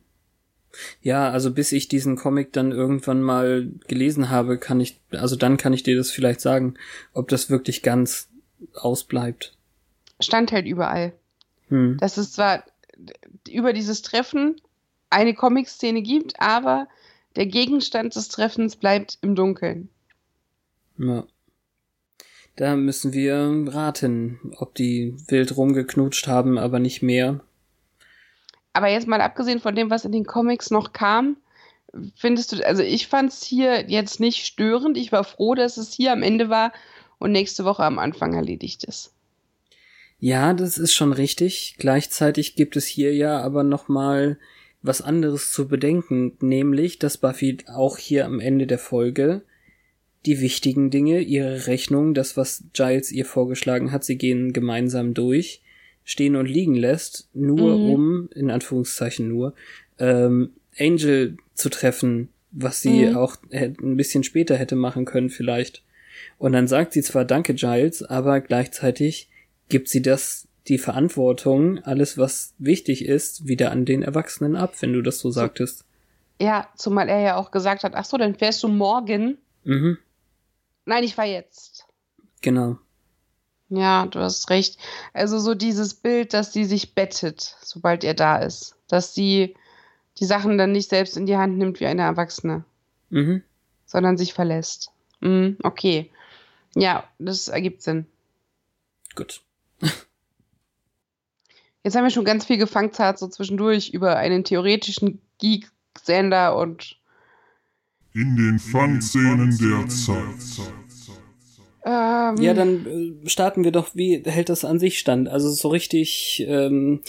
Ja, also bis ich diesen Comic dann irgendwann mal gelesen habe, kann ich, also dann kann ich dir das vielleicht sagen, ob das wirklich ganz ausbleibt. Stand halt überall. Hm. Dass es zwar über dieses Treffen eine Comic-Szene gibt, aber der Gegenstand des Treffens bleibt im Dunkeln. Ja. Da müssen wir raten, ob die wild rumgeknutscht haben, aber nicht mehr. Aber jetzt mal abgesehen von dem, was in den Comics noch kam, findest du, also ich fand es hier jetzt nicht störend. Ich war froh, dass es hier am Ende war und nächste Woche am Anfang erledigt ist. Ja, das ist schon richtig. Gleichzeitig gibt es hier ja aber noch mal was anderes zu bedenken, nämlich, dass Buffy auch hier am Ende der Folge die wichtigen Dinge, ihre Rechnung, das, was Giles ihr vorgeschlagen hat, sie gehen gemeinsam durch, stehen und liegen lässt, nur mhm. um, in Anführungszeichen nur, ähm, Angel zu treffen, was sie mhm. auch ein bisschen später hätte machen können vielleicht. Und dann sagt sie zwar Danke, Giles, aber gleichzeitig gibt sie das die Verantwortung, alles was wichtig ist, wieder an den Erwachsenen ab, wenn du das so sagtest. Ja, zumal er ja auch gesagt hat, ach so, dann fährst du morgen. Mhm. Nein, ich fahr jetzt. Genau. Ja, du hast recht. Also so dieses Bild, dass sie sich bettet, sobald er da ist. Dass sie die Sachen dann nicht selbst in die Hand nimmt wie eine Erwachsene. Mhm. Sondern sich verlässt. Mhm, okay. Ja, das ergibt Sinn. Gut. Jetzt haben wir schon ganz viel gefangzart, so zwischendurch über einen theoretischen Geek-Sender und. In den Fangszenen der Zeit. Ähm, ja, dann äh, starten wir doch, wie hält das an sich stand? Also so richtig ähm,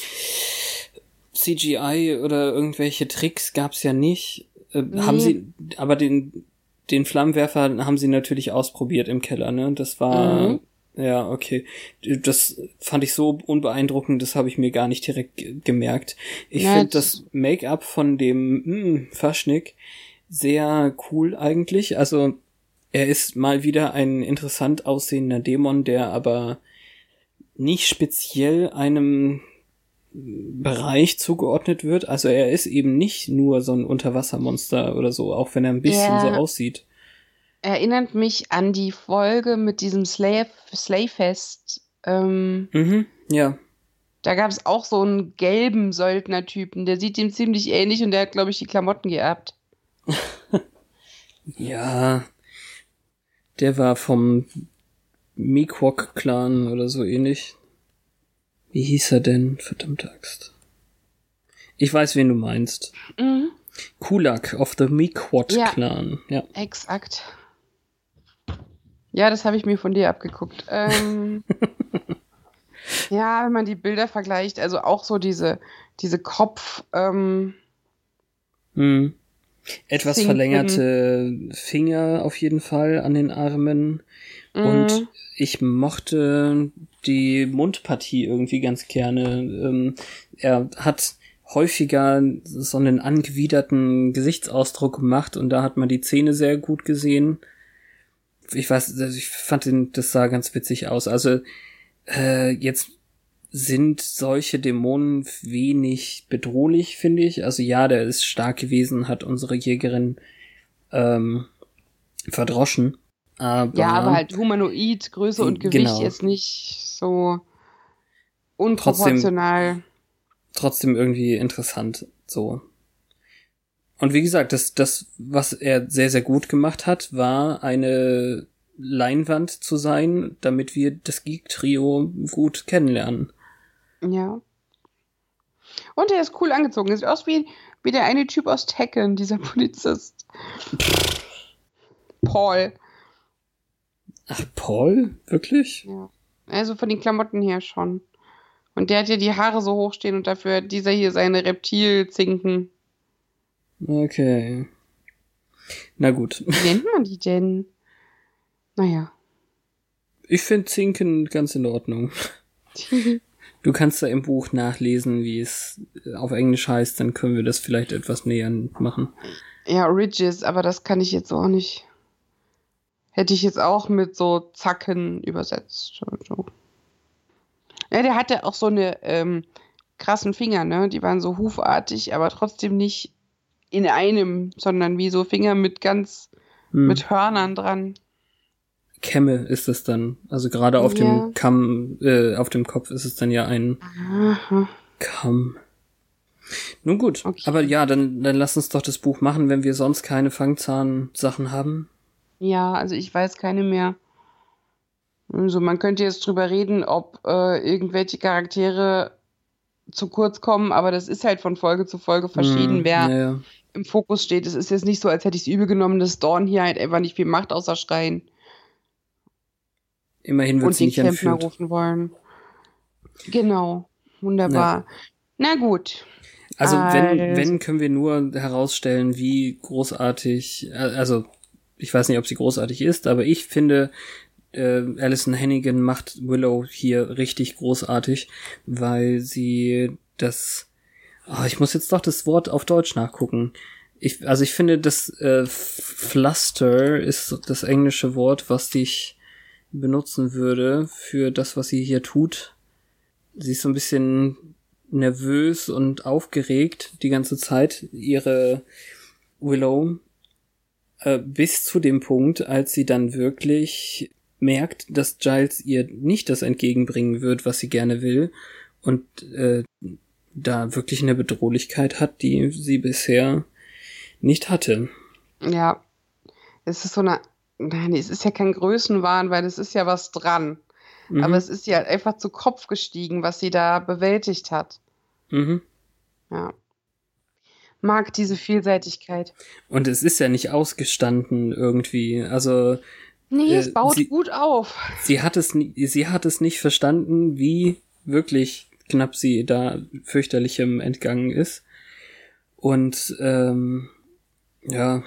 CGI oder irgendwelche Tricks gab's ja nicht. Äh, nee. Haben sie, aber den, den Flammenwerfer haben sie natürlich ausprobiert im Keller, ne? Das war mhm. Ja, okay. Das fand ich so unbeeindruckend, das habe ich mir gar nicht direkt gemerkt. Ich ja, finde das Make-up von dem mh, hm, Faschnik sehr cool eigentlich. Also er ist mal wieder ein interessant aussehender Dämon, der aber nicht speziell einem Bereich zugeordnet wird. Also er ist eben nicht nur so ein Unterwassermonster oder so, auch wenn er ein bisschen ja. so aussieht erinnert mich an die Folge mit diesem Slave, Slayfest. Ähm, mhm, ja. Da gab es auch so einen gelben Söldnertypen, der sieht ihm ziemlich ähnlich und der hat, glaube ich, die Klamotten geerbt. Ja, der war vom Miquok-Clan oder so ähnlich. Wie hieß er denn? Verdammte Axt. Ich weiß, wen du meinst. Mhm. Kulak of the Miquot-Clan. Ja. Exakt. Ja, das habe ich mir von dir abgeguckt. Ähm, ja, wenn man die Bilder vergleicht, also auch so diese, diese Kopf, ähm, Hm. Etwas Zinken. verlängerte Finger auf jeden Fall an den Armen. Und Mhm. ich mochte die Mundpartie irgendwie ganz gerne. Ähm, er hat häufiger so einen angewiderten Gesichtsausdruck gemacht und da hat man die Zähne sehr gut gesehen. Ich weiß, also ich fand den, das sah ganz witzig aus. Also äh, jetzt sind solche Dämonen wenig bedrohlich, finde ich. Also ja, der ist stark gewesen, hat unsere Jägerin ähm, verdroschen. Aber, ja, aber halt humanoid, Größe und Gewicht Genau. jetzt nicht so unproportional. trotzdem irgendwie interessant, so. Und wie gesagt, das, das, was er sehr, sehr gut gemacht hat, war eine Leinwand zu sein, damit wir das Geek-Trio gut kennenlernen. Ja. Und er ist cool angezogen. Er sieht aus wie, wie der eine Typ aus Tekken, dieser Polizist. Paul. Ach, Paul? Wirklich? Ja. Also von den Klamotten her schon. Und der hat ja die Haare so hoch stehen und dafür hat dieser hier seine Reptilzinken. Okay. Na gut. Wie nennt man die denn? Naja. Ich finde Zinken ganz in Ordnung. Du kannst da im Buch nachlesen, wie es auf Englisch heißt, dann können wir das vielleicht etwas näher machen. ja, Ridges, aber das kann ich jetzt auch nicht. Hätte ich jetzt auch mit so Zacken übersetzt. Ja, der hatte auch so eine ähm, krassen Finger, ne? Die waren so hufartig, aber trotzdem nicht in einem, sondern wie so Finger mit ganz, Hm. mit Hörnern dran. Kämme ist es dann. Also gerade auf Ja. dem Kamm, äh, auf dem Kopf ist es dann ja ein Aha. Kamm. Nun gut, Okay. aber ja, dann, dann lass uns doch das Buch machen, wenn wir sonst keine Fangzahn-Sachen haben. Ja, also ich weiß keine mehr. Also man könnte jetzt drüber reden, ob äh, irgendwelche Charaktere zu kurz kommen, aber das ist halt von Folge zu Folge verschieden, Hm, wer ja. im Fokus steht. Es ist jetzt nicht so, als hätte ich es übel genommen, dass Dawn hier halt einfach nicht viel macht, außer schreien Immerhin wird und sie den nicht Klempner entführt. rufen wollen. Genau, wunderbar. Na gut. Also wenn, Also- wenn können wir nur herausstellen, wie großartig, äh, also ich weiß nicht, ob sie großartig ist, aber ich finde, äh, Alison Hannigan macht Willow hier richtig großartig, weil sie das, oh, ich muss jetzt doch das Wort auf Deutsch nachgucken. Ich, also ich finde, das äh, Fluster ist das englische Wort, was ich benutzen würde für das, was sie hier tut. Sie ist so ein bisschen nervös und aufgeregt die ganze Zeit, ihre Willow, äh, bis zu dem Punkt, als sie dann wirklich merkt, dass Giles ihr nicht das entgegenbringen wird, was sie gerne will und äh, da wirklich eine Bedrohlichkeit hat, die sie bisher nicht hatte. Ja, es ist so eine, nein, es ist ja kein Größenwahn, weil es ist ja was dran. Mhm. Aber es ist ja einfach zu Kopf gestiegen, was sie da bewältigt hat. mhm. Ja. Mag diese Vielseitigkeit. Und es ist ja nicht ausgestanden irgendwie. Also Nee, Äh, es baut sie- gut auf. sie hat es, sie hat es nicht verstanden, wie wirklich knapp sie da fürchterlichem entgangen ist. Und ähm, ja,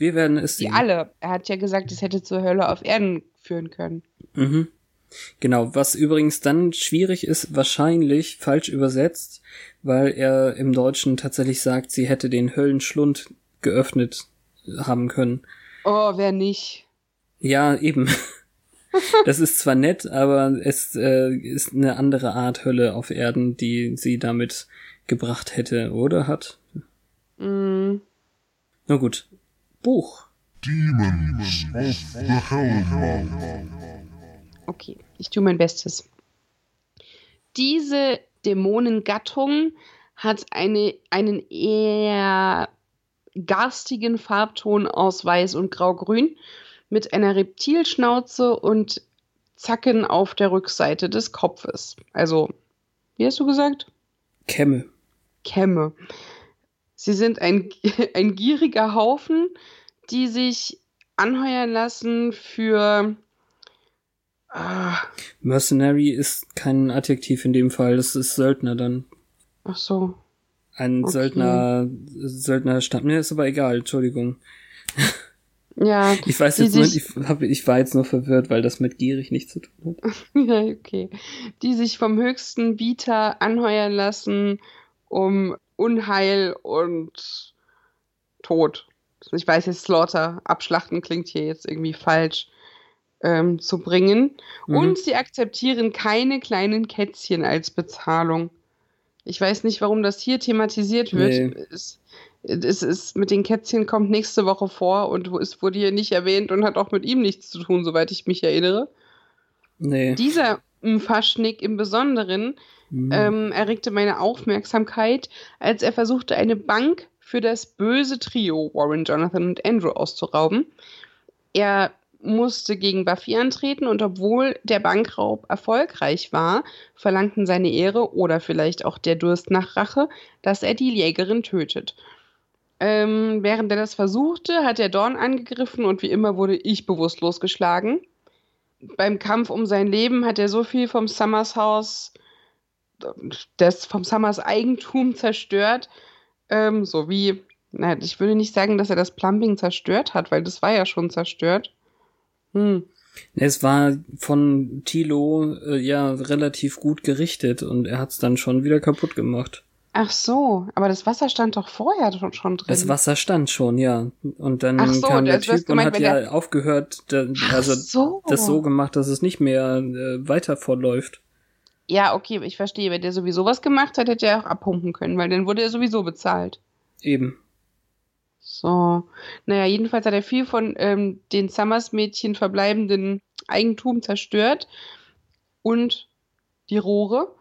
wir werden es Die sehen. alle. Er hat ja gesagt, es hätte zur Hölle auf Erden führen können. Mhm. Genau, was übrigens dann schwierig ist, wahrscheinlich falsch übersetzt, weil er im Deutschen tatsächlich sagt, sie hätte den Höllenschlund geöffnet haben können. Oh, wer nicht? Ja, eben. Das ist zwar nett, aber es äh, ist eine andere Art Hölle auf Erden, die sie damit gebracht hätte oder hat. Mm, Na gut. Buch. Demons of the Hellmouth. okay, ich tue mein Bestes. Diese Dämonengattung hat eine, einen eher garstigen Farbton aus Weiß und Grau-Grün mit einer Reptilschnauze und Zacken auf der Rückseite des Kopfes. Also, wie hast du gesagt? Kämme. Kämme. Sie sind ein, ein gieriger Haufen, die sich anheuern lassen für. Ah, Mercenary ist kein Adjektiv in dem Fall, das ist Söldner dann. ach so. Ein Okay. Söldner, Söldnerstamm. Nee, ist aber egal, Entschuldigung. Ja, Ich weiß jetzt nur, ich, hab, ich war jetzt nur verwirrt, weil das mit gierig nichts zu tun hat. ja, okay. Die sich vom höchsten Bieter anheuern lassen, um Unheil und Tod. Ich weiß jetzt, Slaughter, abschlachten klingt hier jetzt irgendwie falsch, ähm, zu bringen. Mhm. Und sie akzeptieren keine kleinen Kätzchen als Bezahlung. Ich weiß nicht, warum das hier thematisiert wird. Nee. Es, es ist mit den Kätzchen kommt nächste Woche vor und es wurde hier nicht erwähnt und hat auch mit ihm nichts zu tun, soweit ich mich erinnere. Nee. Dieser Faschnick im Besonderen Mhm. ähm, erregte meine Aufmerksamkeit, als er versuchte, eine Bank für das böse Trio Warren, Jonathan und Andrew auszurauben. Er musste gegen Buffy antreten und obwohl der Bankraub erfolgreich war, verlangten seine Ehre oder vielleicht auch der Durst nach Rache, dass er die Jägerin tötet. Ähm, während er das versuchte, hat er Dorn angegriffen und wie immer wurde ich bewusstlos geschlagen. Beim Kampf um sein Leben hat er so viel vom Summers Haus das vom Summers Eigentum zerstört, ähm, sowie, na, ich würde nicht sagen, dass er das Plumbing zerstört hat, weil das war ja schon zerstört. Hm. Es war von Tilo äh, ja relativ gut gerichtet und er hat's dann schon wieder kaputt gemacht. Ach so, aber das Wasser stand doch vorher schon, schon drin. Das Wasser stand schon, ja. Und dann so, kam der Typ und gemeint, hat wenn ja der- aufgehört, da, also so. das so gemacht, dass es nicht mehr äh, weiter verläuft. Ja, okay, ich verstehe. Wenn der sowieso was gemacht hat, hätte er auch abpumpen können, weil dann wurde er sowieso bezahlt. Eben. So. Naja, jedenfalls hat er viel von ähm, den Summers-Mädchen verbleibenden Eigentum zerstört und die Rohre.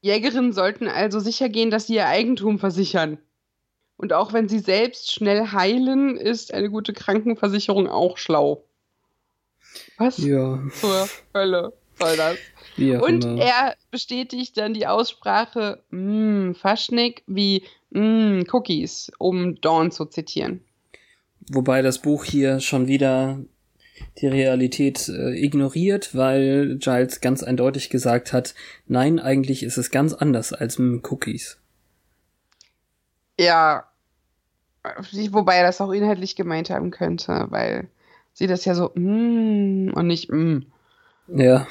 Jägerinnen sollten also sicher gehen, dass sie ihr Eigentum versichern. Und auch wenn sie selbst schnell heilen, ist eine gute Krankenversicherung auch schlau. Was Ja, zur Hölle soll das? Und immer. er bestätigt dann die Aussprache mm, Faschnik wie mm, Cookies, um Dawn zu zitieren. Wobei das Buch hier schon wieder die Realität äh, ignoriert, weil Giles ganz eindeutig gesagt hat, nein, eigentlich ist es ganz anders als mit Cookies. Ja, wobei er das auch inhaltlich gemeint haben könnte, weil sie das ja so mm, und nicht mm. Ja.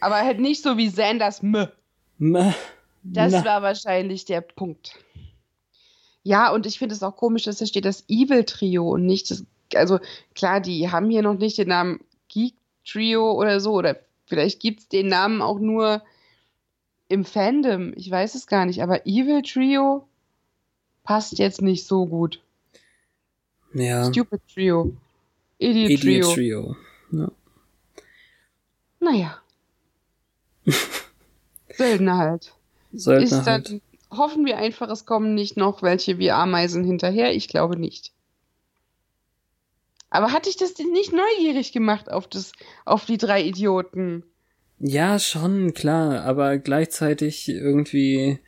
Aber halt nicht so wie Sanders M. Na, Das na. war wahrscheinlich der Punkt. Ja, und ich finde es auch komisch, dass da steht das Evil Trio und nicht das. Also klar, die haben hier noch nicht den Namen Geek Trio oder so, oder vielleicht gibt es den Namen auch nur im Fandom. Ich weiß es gar nicht, aber Evil Trio passt jetzt nicht so gut. ja. Stupid Trio. Idiot, Idiot Trio. Trio. Ja. Naja. Söldner halt. Söldner ist dann, halt. hoffen wir einfach, es kommen nicht noch welche wie Ameisen hinterher. Ich glaube nicht. Aber hatte ich das denn nicht neugierig gemacht auf, das, auf die drei Idioten? Ja, schon, klar, aber gleichzeitig irgendwie.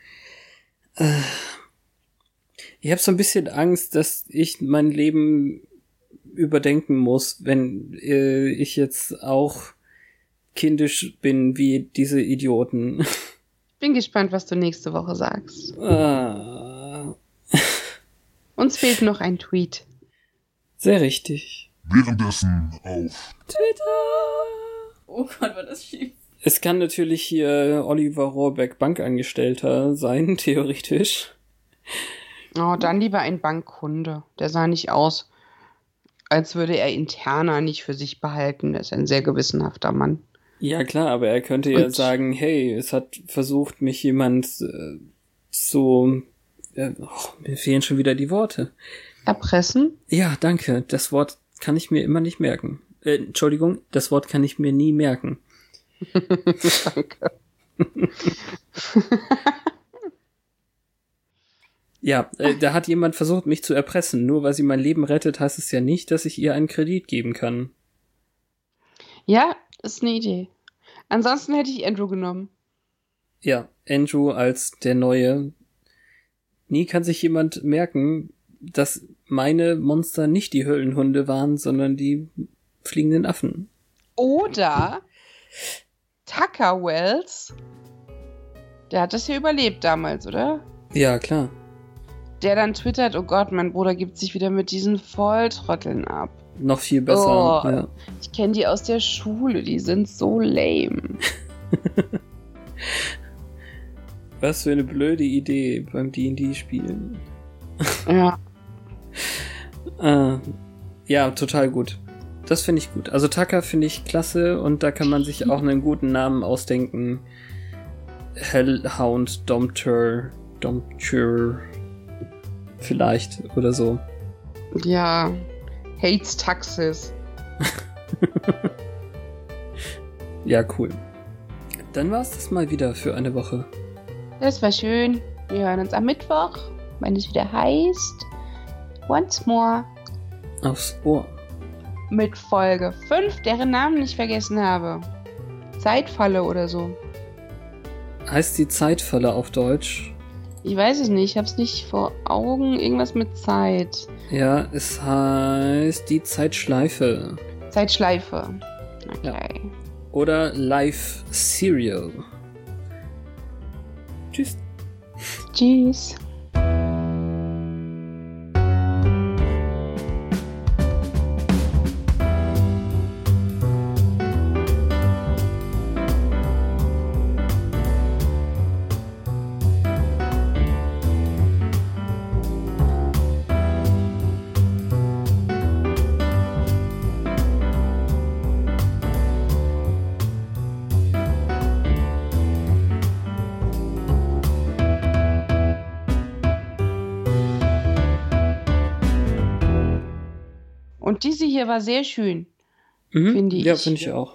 Äh, ich habe so ein bisschen Angst, dass ich mein Leben überdenken muss, wenn äh, ich jetzt auch kindisch bin wie diese Idioten. Bin gespannt, was du nächste Woche sagst. ah, Uns fehlt noch ein Tweet. sehr richtig. Währenddessen auf Oh Gott, war das schief. Es kann natürlich hier Oliver Rohrbeck Bankangestellter sein, theoretisch. Oh, dann lieber ein Bankkunde. Der sah nicht aus, als würde er Interna nicht für sich behalten. Der ist ein sehr gewissenhafter Mann. Ja, klar, aber er könnte ja Und- sagen, hey, es hat versucht, mich jemand äh, so. Äh, oh, mir fehlen schon wieder die Worte. Erpressen? Ja, danke. Das Wort kann ich mir immer nicht merken. Äh, Entschuldigung, das Wort kann ich mir nie merken. Danke. Ja, äh, da hat jemand versucht, mich zu erpressen. Nur weil sie mein Leben rettet, heißt es ja nicht, dass ich ihr einen Kredit geben kann. Ja, ist eine Idee. Ansonsten hätte ich Andrew genommen. Ja, Andrew als der Neue. Nie kann sich jemand merken, dass meine Monster nicht die Höllenhunde waren, sondern die fliegenden Affen. Oder Tucker Wells. Der hat das ja überlebt damals, oder? Ja, klar. Der dann twittert, oh Gott, mein Bruder gibt sich wieder mit diesen Volltrotteln ab. Noch viel besser. Oh. Ja. Ich kenne die aus der Schule, die sind so lame. Was für eine blöde Idee beim D&D spielen. Ja. Äh, ja, total gut. Das finde ich gut. Also Tucker finde ich klasse und da kann man sich auch einen guten Namen ausdenken. Hellhound Dompter, Dompter, vielleicht oder so. Ja. Hates Taxis. Ja, cool. Dann war es das mal wieder für eine Woche. Das war schön. Wir hören uns am Mittwoch, wenn es wieder heißt. Once more. Aufs Ohr. Mit Folge 5, deren Namen ich vergessen habe. Zeitfalle oder so. Heißt die Zeitfalle auf Deutsch? Ich weiß es nicht, ich hab's nicht vor Augen. Irgendwas mit Zeit. Ja, es heißt die Zeitschleife. Zeitschleife. Okay. Ja. Oder Live Serial. Tschüss. Tschüss. Hier war sehr schön. Mhm. Finde Ja, ich. finde ich auch.